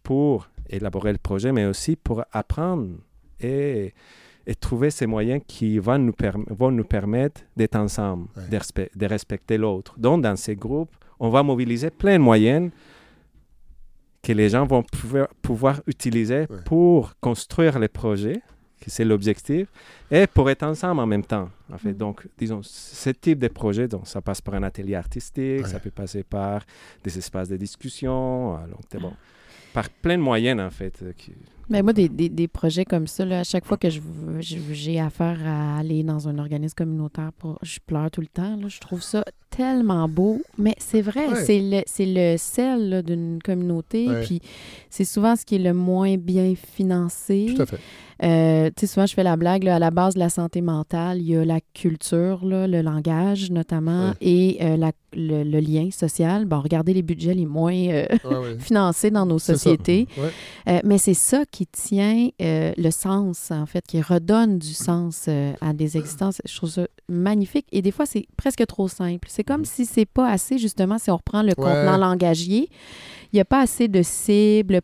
pour élaborer le projet, mais aussi pour apprendre et, et trouver ces moyens qui vont nous, perm- vont nous permettre d'être ensemble, Ouais. de, respe- de respecter l'autre. Donc, dans ces groupes, on va mobiliser plein de moyens que les gens vont pouvoir, pouvoir utiliser Ouais. pour construire les projets, que c'est l'objectif, et pour être ensemble en même temps. En fait. Mhm. Donc, disons, ce type de projet, donc, ça passe par un atelier artistique, Ouais. ça peut passer par des espaces de discussion, donc, c'est bon. Par plein de moyens, en fait. euh, qui- Mais moi, des, des, des projets comme ça, là, à chaque fois que je j'ai affaire à aller dans un organisme communautaire, pour, je pleure tout le temps. là. je trouve ça tellement beau. Mais c'est vrai, Ouais. c'est le, c'est le sel là, d'une communauté. Ouais. Puis c'est souvent ce qui est le moins bien financé. Tout à fait. Euh, tu sais, souvent, je fais la blague, là, à la base de la santé mentale, il y a la culture, là, le langage notamment, Ouais. et euh, la- le, le lien social. Bon, regardez les budgets les moins euh, Ouais, ouais. financés dans nos sociétés. Mais c'est ça qui tient le sens, en fait, qui redonne du sens à des existences. Je trouve ça magnifique. Et des fois, c'est presque trop simple. C'est comme si c'est pas assez, justement, si on reprend le contenant langagier, il n'y a pas assez de cibles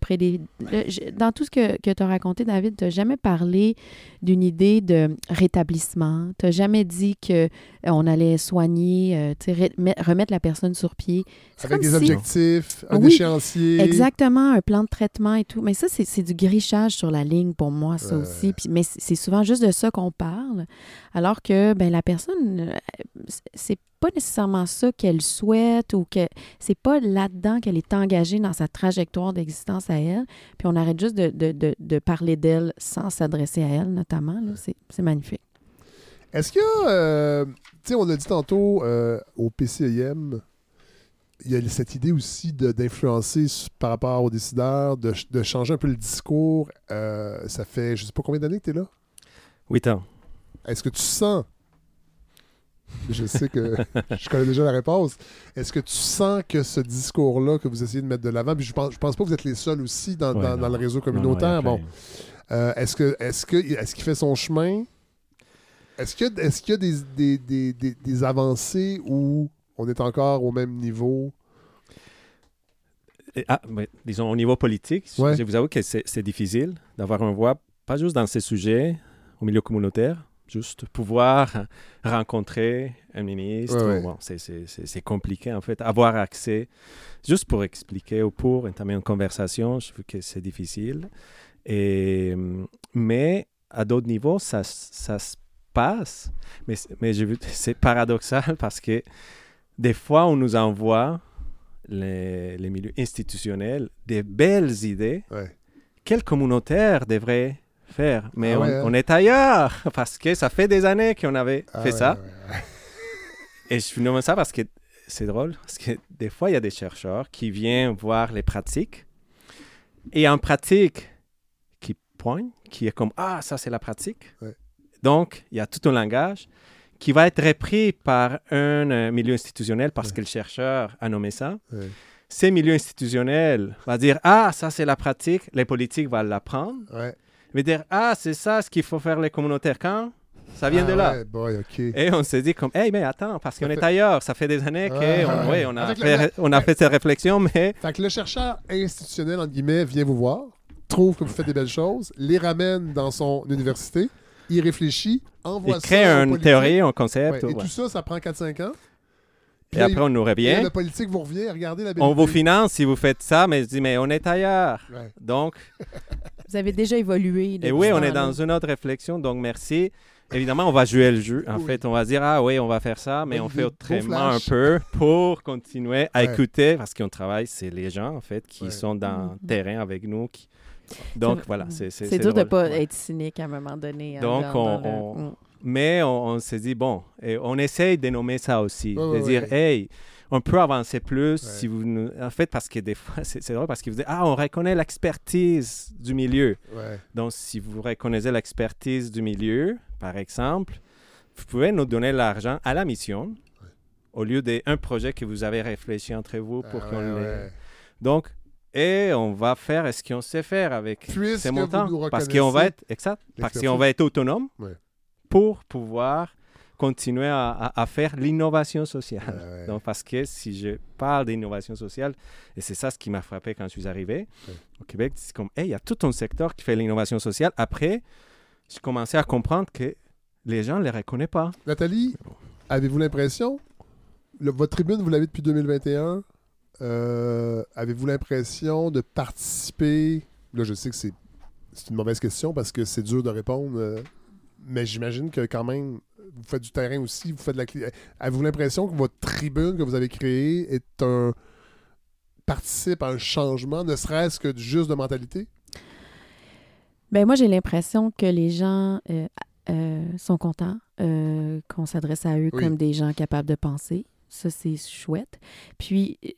je- dans tout ce que, que tu as raconté, David, tu n'as jamais parlé d'une idée de rétablissement. Tu n'as jamais dit qu'on allait soigner, euh, tu sais, re- met- remettre la personne sur pied. Avec des si- objectifs, un Oui, échéancier. Exactement, un plan de traitement et tout. Mais ça, c'est du grichage sur la ligne pour moi, ça aussi. Puis- mais c'est souvent juste de ça qu'on parle. Alors que ben, la personne, euh, c'est pas nécessairement ça qu'elle souhaite ou que c'est pas là-dedans qu'elle est engagée dans sa trajectoire d'existence à elle. Puis on arrête juste de, de- de- de parler d'elle sans s'adresser à elle, notamment. C'est magnifique. Est-ce qu'il y a, euh, tu sais, on a dit tantôt euh, au PCIM, il y a cette idée aussi de- d'influencer par rapport aux décideurs, de, ch- de changer un peu le discours. Euh, ça fait, je sais pas combien d'années que tu es là? Huit ans. Est-ce que tu sens, je sais que je connais déjà la réponse, est-ce que tu sens que ce discours-là que vous essayez de mettre de l'avant, puis je pense, je pense pas que vous êtes les seuls aussi dans, Ouais, dans- dans non. le réseau Non, non, communautaire. bon, plein. Euh, est-ce que est-ce que est-ce qu'il fait son chemin? Est-ce qu'il y a des, des, des, des, avancées où on est encore au même niveau? Ah, mais disons, au niveau politique, je- Ouais. je vous avoue que c'est c'est difficile d'avoir une voix, pas juste dans ces sujets, au milieu communautaire, juste pouvoir rencontrer un ministre. Ouais, ouais. Bon, c'est- c'est c'est- c'est compliqué, en fait. Avoir accès, juste pour expliquer ou pour entamer une conversation, je trouve que c'est difficile. Et, mais à d'autres niveaux, ça, ça se passe. Mais, c'est- mais c'est paradoxal parce que des fois, on nous envoie les, les milieux institutionnels des belles idées Ouais. quel communautaire devrait faire. Mais Ah on, ouais, on est ailleurs parce que ça fait des années qu'on avait Ah fait ouais, ça. Et je nomme ça parce que c'est drôle, parce que des fois, il y a des chercheurs qui viennent voir les pratiques. Et en pratique, qui pointe, qui est comme Ah, ça, c'est la pratique. Ouais. Donc, il y a tout un langage qui va être repris par un euh, milieu institutionnel parce Ouais. que le chercheur a nommé ça. Ouais. Ces milieux institutionnels vont dire Ah, ça, c'est la pratique. Les politiques vont l'apprendre. Ils vont dire Ah, c'est ça ce qu'il faut faire les communautaires. Quand? Ça vient Ah de là. ouais, boy, OK. Et on s'est dit comme, hey, mais attends, parce qu'on est ailleurs. Ça fait des années qu'on on, ouais. ouais, on a, fait, la- on a fait cette réflexion, mais Fait que le chercheur institutionnel, entre guillemets, vient vous voir, trouve que vous faites des belles choses, les ramène dans son université, il réfléchit, envoie il ça crée une théorie, un Ouais, concept. et ouais. tout ça, ça prend 4-5 ans. Puis Et là, après, on nous revient. le politique vous revient, regardez la On vous finance si vous faites ça, mais je dis, mais on est ailleurs. Ouais. Donc, Vous avez déjà évolué. et oui, on est dans une autre réflexion, donc merci. Évidemment, on va jouer le jeu. En Oui. fait, on va dire, ah oui, on va faire ça, mais Bonne on fait autrement un peu pour continuer à Ouais. écouter, parce qu'on travaille, c'est les gens, en fait, qui Ouais. sont dans le Mhm. terrain avec nous. qui- Donc, voilà, c'est c'est- C'est dur de drôle. pas Ouais. être cynique à un moment donné. hein, Donc, dans- on- dans le- on- Mm. Mais on, on s'est dit, bon, et on essaye de nommer ça aussi. De dire, hey, on peut avancer plus Ouais. si vous nous... En fait, parce que des fois, c'est drôle parce qu'ils vous disent, ah, on reconnaît l'expertise du milieu. Ouais. Donc, si vous reconnaissez l'expertise du milieu, par exemple, vous pouvez nous donner l'argent à la mission au lieu d'un projet que vous avez réfléchi entre vous pour Ah, qu'on ouais, le... ouais. Donc, et on va faire ce qu'on sait faire avec Puisque ces montants. Parce qu'on va être, exact, parce qu'on va être autonome Ouais. pour pouvoir continuer à, à- à faire l'innovation sociale. Ouais, ouais. Donc, parce que si je parle d'innovation sociale, et c'est ça ce qui m'a frappé quand je suis arrivé au Québec, c'est comme, hey, il y a tout un secteur qui fait l'innovation sociale. Après, j'ai commencé à comprendre que les gens ne les reconnaissent pas. Nathalie, avez-vous l'impression, votre tribune, vous l'avez depuis 2021, euh, avez-vous l'impression de participer, là je sais que c'est c'est une mauvaise question parce que c'est dur de répondre, euh, mais j'imagine que quand même, vous faites du terrain aussi, vous faites de la Avez-vous l'impression que votre tribune que vous avez créée est un participe à un changement, ne serait-ce que juste de mentalité? Ben moi, j'ai l'impression que les gens euh, euh, sont contents qu'on s'adresse à eux Oui. comme des gens capables de penser. Ça, c'est chouette. Puis, euh,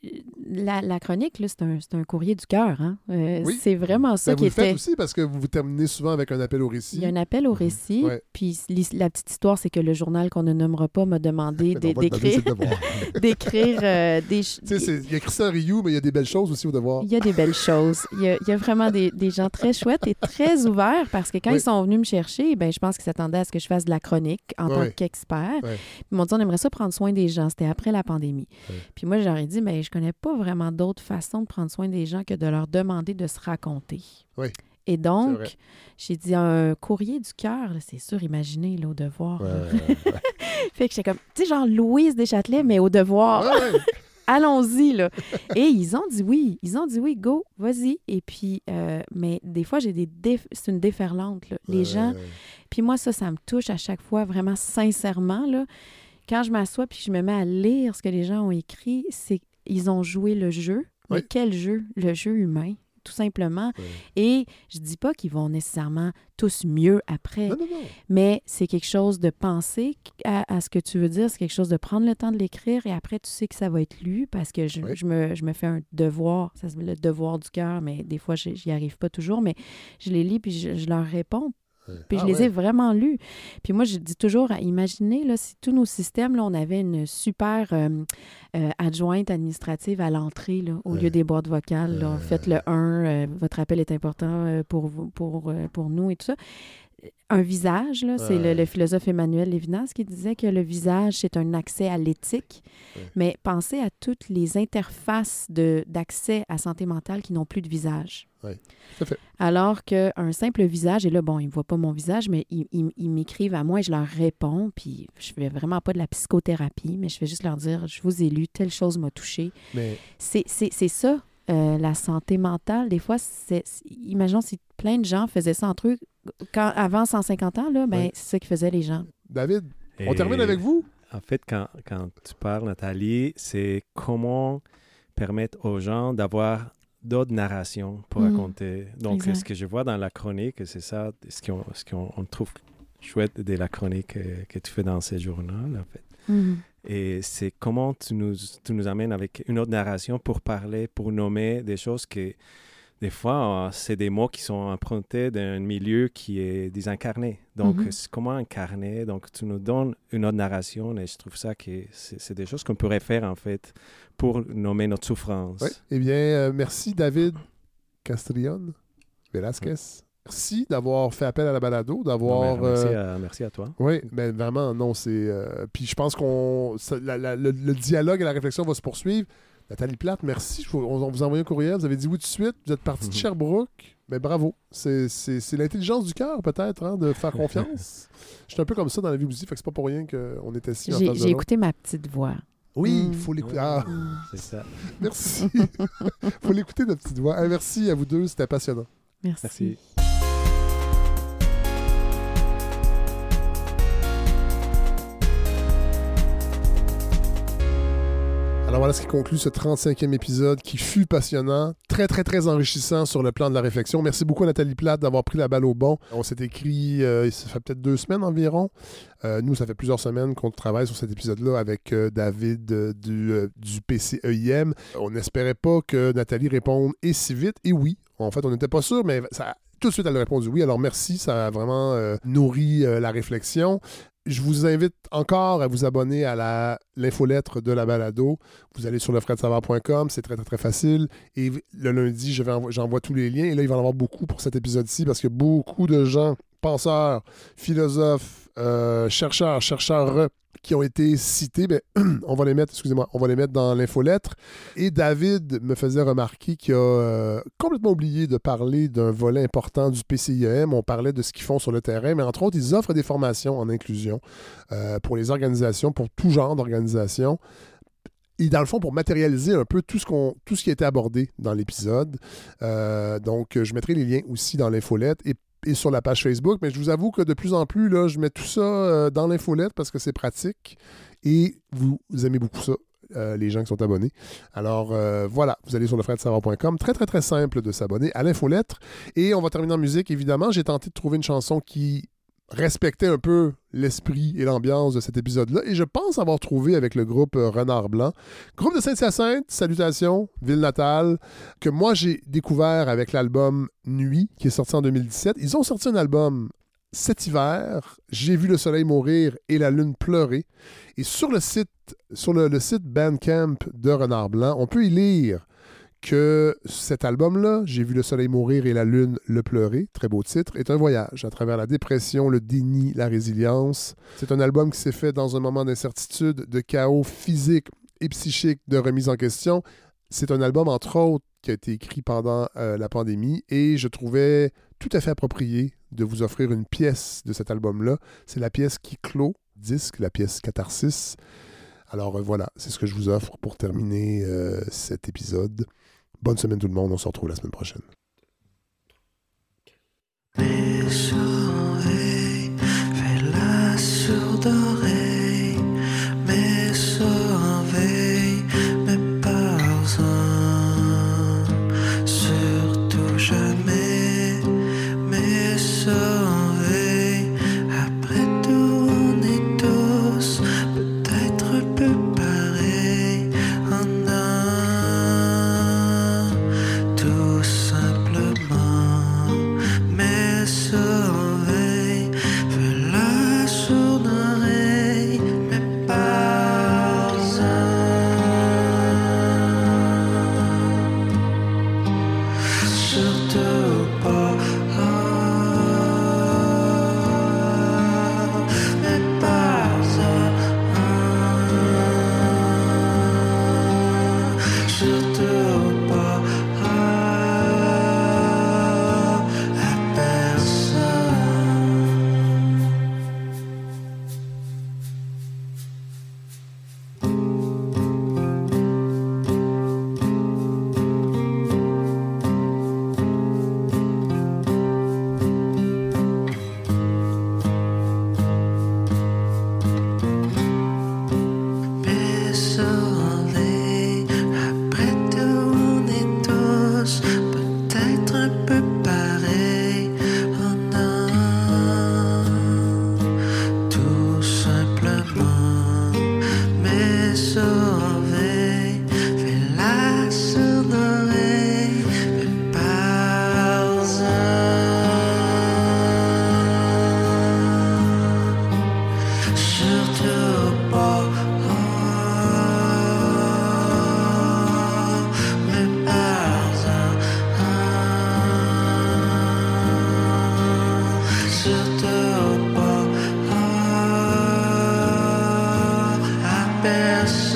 la, la chronique, c'est un, un courrier du cœur. Hein? Euh, Oui. C'est vraiment ça Ben, vous qui le faites était. aussi parce que vous vous terminez souvent avec un appel au récit. Il y a un appel au récit. Ouais. Puis, la petite histoire, c'est que le journal qu'on ne nommera pas m'a demandé donner d'écrire d'écrire euh, des, il y a Christian Rioux, mais il y a des belles choses aussi au devoir. Il y a des belles choses. Il y a, il y a vraiment des, des gens très chouettes et très ouverts parce que quand Oui. ils sont venus me chercher, ben, je pense qu'ils s'attendaient à ce que je fasse de la chronique en tant qu'expert. Ils m'ont dit, on aimerait ça prendre soin des gens. C'était après la pandémie. Ouais. Puis moi, j'aurais dit, mais je connais pas vraiment d'autres façons de prendre soin des gens que de leur demander de se raconter. Oui. Et donc, j'ai dit un courrier du cœur, c'est sûr, imaginez, là, au devoir. Ouais. Fait que j'étais comme, tu sais, genre Louise Deschâtelet, mais au devoir Ouais, allons-y, là. Et ils ont dit oui. Ils ont dit oui, go, vas-y. Et puis, euh, mais des fois, j'ai des... déf- C'est une déferlante, là. Les Ouais, gens... Puis moi, ça, ça me touche à chaque fois, vraiment sincèrement, là. Quand je m'assois puis je me mets à lire ce que les gens ont écrit, c'est ils ont joué le jeu. Mais quel jeu? Le jeu humain, tout simplement. Et je dis pas qu'ils vont nécessairement tous mieux après. Non, non, non. Mais c'est quelque chose de penser à, à ce que tu veux dire, c'est quelque chose de prendre le temps de l'écrire et après tu sais que ça va être lu parce que je, Oui. je me, je me fais un devoir, ça le devoir du cœur, mais des fois je- j'y arrive pas toujours, mais je les lis puis je, je leur réponds. Ouais. Puis Ah, je les ouais. ai vraiment lus. Puis moi, je dis toujours, à imaginer, là, si tous nos systèmes, là, on avait une super euh, euh, adjointe administrative à l'entrée, là, au lieu des boîtes vocales. là. Euh. Faites le 1, euh, votre appel est important euh, pour, vous- pour, euh, pour nous et tout ça un visage. là. C'est le, le philosophe Emmanuel Lévinas qui disait que le visage, c'est un accès à l'éthique. Ouais. Mais pensez à toutes les interfaces de- d'accès à santé mentale qui n'ont plus de visage. Ouais, tout à fait. Alors qu'un simple visage, et là, bon, ils ne voient pas mon visage, mais ils, ils- ils m'écrivent à moi et je leur réponds. Puis je fais vraiment pas de la psychothérapie, mais je vais juste leur dire je vous ai lu, telle chose m'a touché. Mais C'est c'est- c'est ça, euh, la santé mentale. Des fois, c'est, c'est- imaginons si plein de gens faisaient ça entre eux. Quand, avant 150 ans, là, ben, Ouais. c'est ça que faisaient les gens. David, on termine avec vous? En fait, quand, quand tu parles, Nathalie, c'est comment permettre aux gens d'avoir d'autres narrations pour Mhm. raconter. Donc, ce que je vois dans la chronique, c'est ça, ce qu'on on trouve chouette de la chronique euh, que tu fais dans ces journaux, en fait. Et c'est comment tu nous, tu nous amènes avec une autre narration pour parler, pour nommer des choses que, des fois, euh, c'est des mots qui sont empruntés d'un milieu qui est désincarné. Donc, Mhm. c'est comment incarner? Donc, tu nous donnes une autre narration et je trouve ça que c'est des choses qu'on pourrait faire, en fait, pour nommer notre souffrance. Oui. Eh bien, euh, merci David Castrillon Velasquez. Merci d'avoir fait appel à la balado, d'avoir... merci, euh, à, merci à toi. Oui, mais vraiment, non, c'est... euh, puis je pense qu'on... le, le dialogue et la réflexion va se poursuivre. Nathalie Plate, merci. Je vous- on, on vous a envoyé un courriel. Vous avez dit oui tout de suite. Vous êtes parti de Mhm. Sherbrooke. Mais bravo. C'est l'intelligence du cœur, peut-être, hein, de faire confiance. Je suis un peu comme ça dans la vie aussi, fait que c'est pas pour rien qu'on est assis J'ai écouté ma petite voix. Oui, il Mm. faut l'écouter. Ah, C'est ça. merci. faut l'écouter, notre petite voix. Ah, merci à vous deux, c'était passionnant. Merci. Merci. Voilà ce qui conclut ce 35e épisode qui fut passionnant, très très très enrichissant sur le plan de la réflexion. Merci beaucoup Nathalie Plate d'avoir pris la balle au bon. On s'est écrit, euh, ça fait peut-être deux semaines environ. Euh, nous, ça fait plusieurs semaines qu'on travaille sur cet épisode-là avec euh, David du, PCEIM. On n'espérait pas que Nathalie réponde et si vite. Et oui, en fait, on n'était pas sûr, mais tout de suite, elle a répondu oui. Alors merci, ça a vraiment nourri la réflexion. Je vous invite encore à vous abonner à l'infolettre de la balado. Vous allez sur lefredsavard.com, c'est très, très, très facile. Et le lundi, j'envoie tous les liens. Et là, il va en avoir beaucoup pour cet épisode-ci parce que beaucoup de gens, penseurs, philosophes, euh, chercheurs, chercheurs qui ont été cités, ben, on va les mettre, excusez-moi, on va les mettre dans l'infolettre. Et David me faisait remarquer qu'il a euh, complètement oublié de parler d'un volet important du PCIEM. On parlait de ce qu'ils font sur le terrain, mais entre autres, ils offrent des formations en inclusion euh, pour les organisations, pour tout genre d'organisations. Et dans le fond, pour matérialiser un peu tout ce, tout ce qui a été abordé dans l'épisode. Euh, donc, je mettrai les liens aussi dans l'infolette et, et sur la page Facebook. Mais je vous avoue que de plus en plus, là, je mets tout ça euh, dans l'infolette parce que c'est pratique et vous, aimez beaucoup ça. euh, les gens qui sont abonnés. Alors euh, voilà, vous allez sur lefredsavard.com. Très, très, très simple de s'abonner à l'infolettre. Et on va terminer en musique, évidemment. J'ai tenté de trouver une chanson qui respectait un peu l'esprit et l'ambiance de cet épisode-là. Et je pense avoir trouvé avec le groupe euh, Renard Blanc. Groupe de Saint-Hyacinthe, salutations, ville natale, que moi j'ai découvert avec l'album Nuit, qui est sorti en 2017. Ils ont sorti un album cet hiver, J'ai vu le soleil mourir et la lune pleurer. Et sur le site, sur le, le site Bandcamp de Renard Blanc, on peut y lire que cet album-là, J'ai vu le soleil mourir et la lune le pleurer, très beau titre, est un voyage à travers la dépression, le déni, la résilience. C'est un album qui s'est fait dans un moment d'incertitude, de chaos physique et psychique, de remise en question. C'est un album, entre autres, qui a été écrit pendant euh, la pandémie et je trouvais tout à fait approprié de vous offrir une pièce de cet album-là. C'est la pièce qui clôt disque, la pièce Catharsis. Alors euh, voilà, c'est ce que je vous offre pour terminer euh, cet épisode. Bonne semaine tout le monde, on se retrouve la semaine prochaine.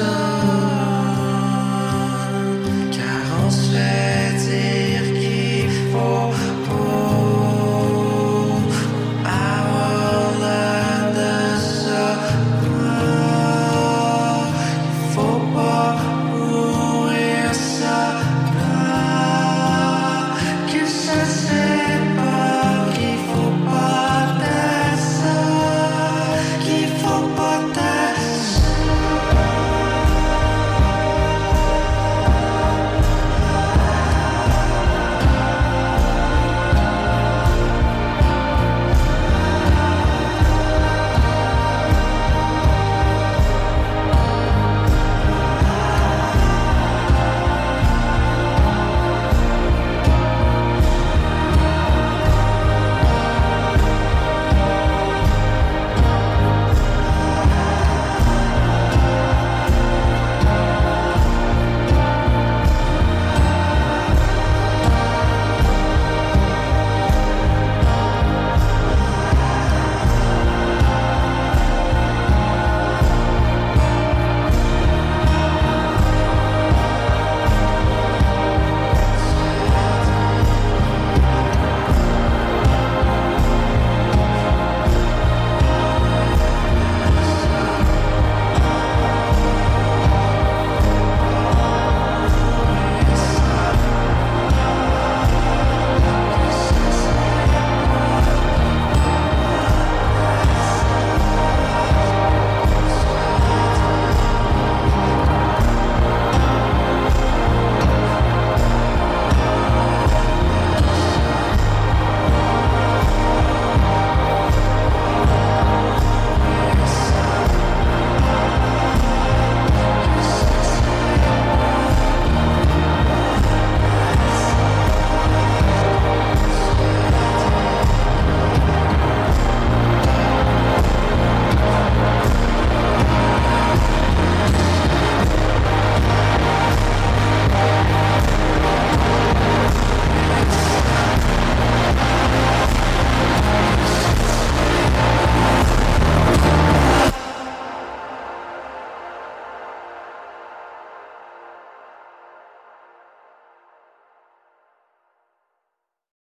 Ça.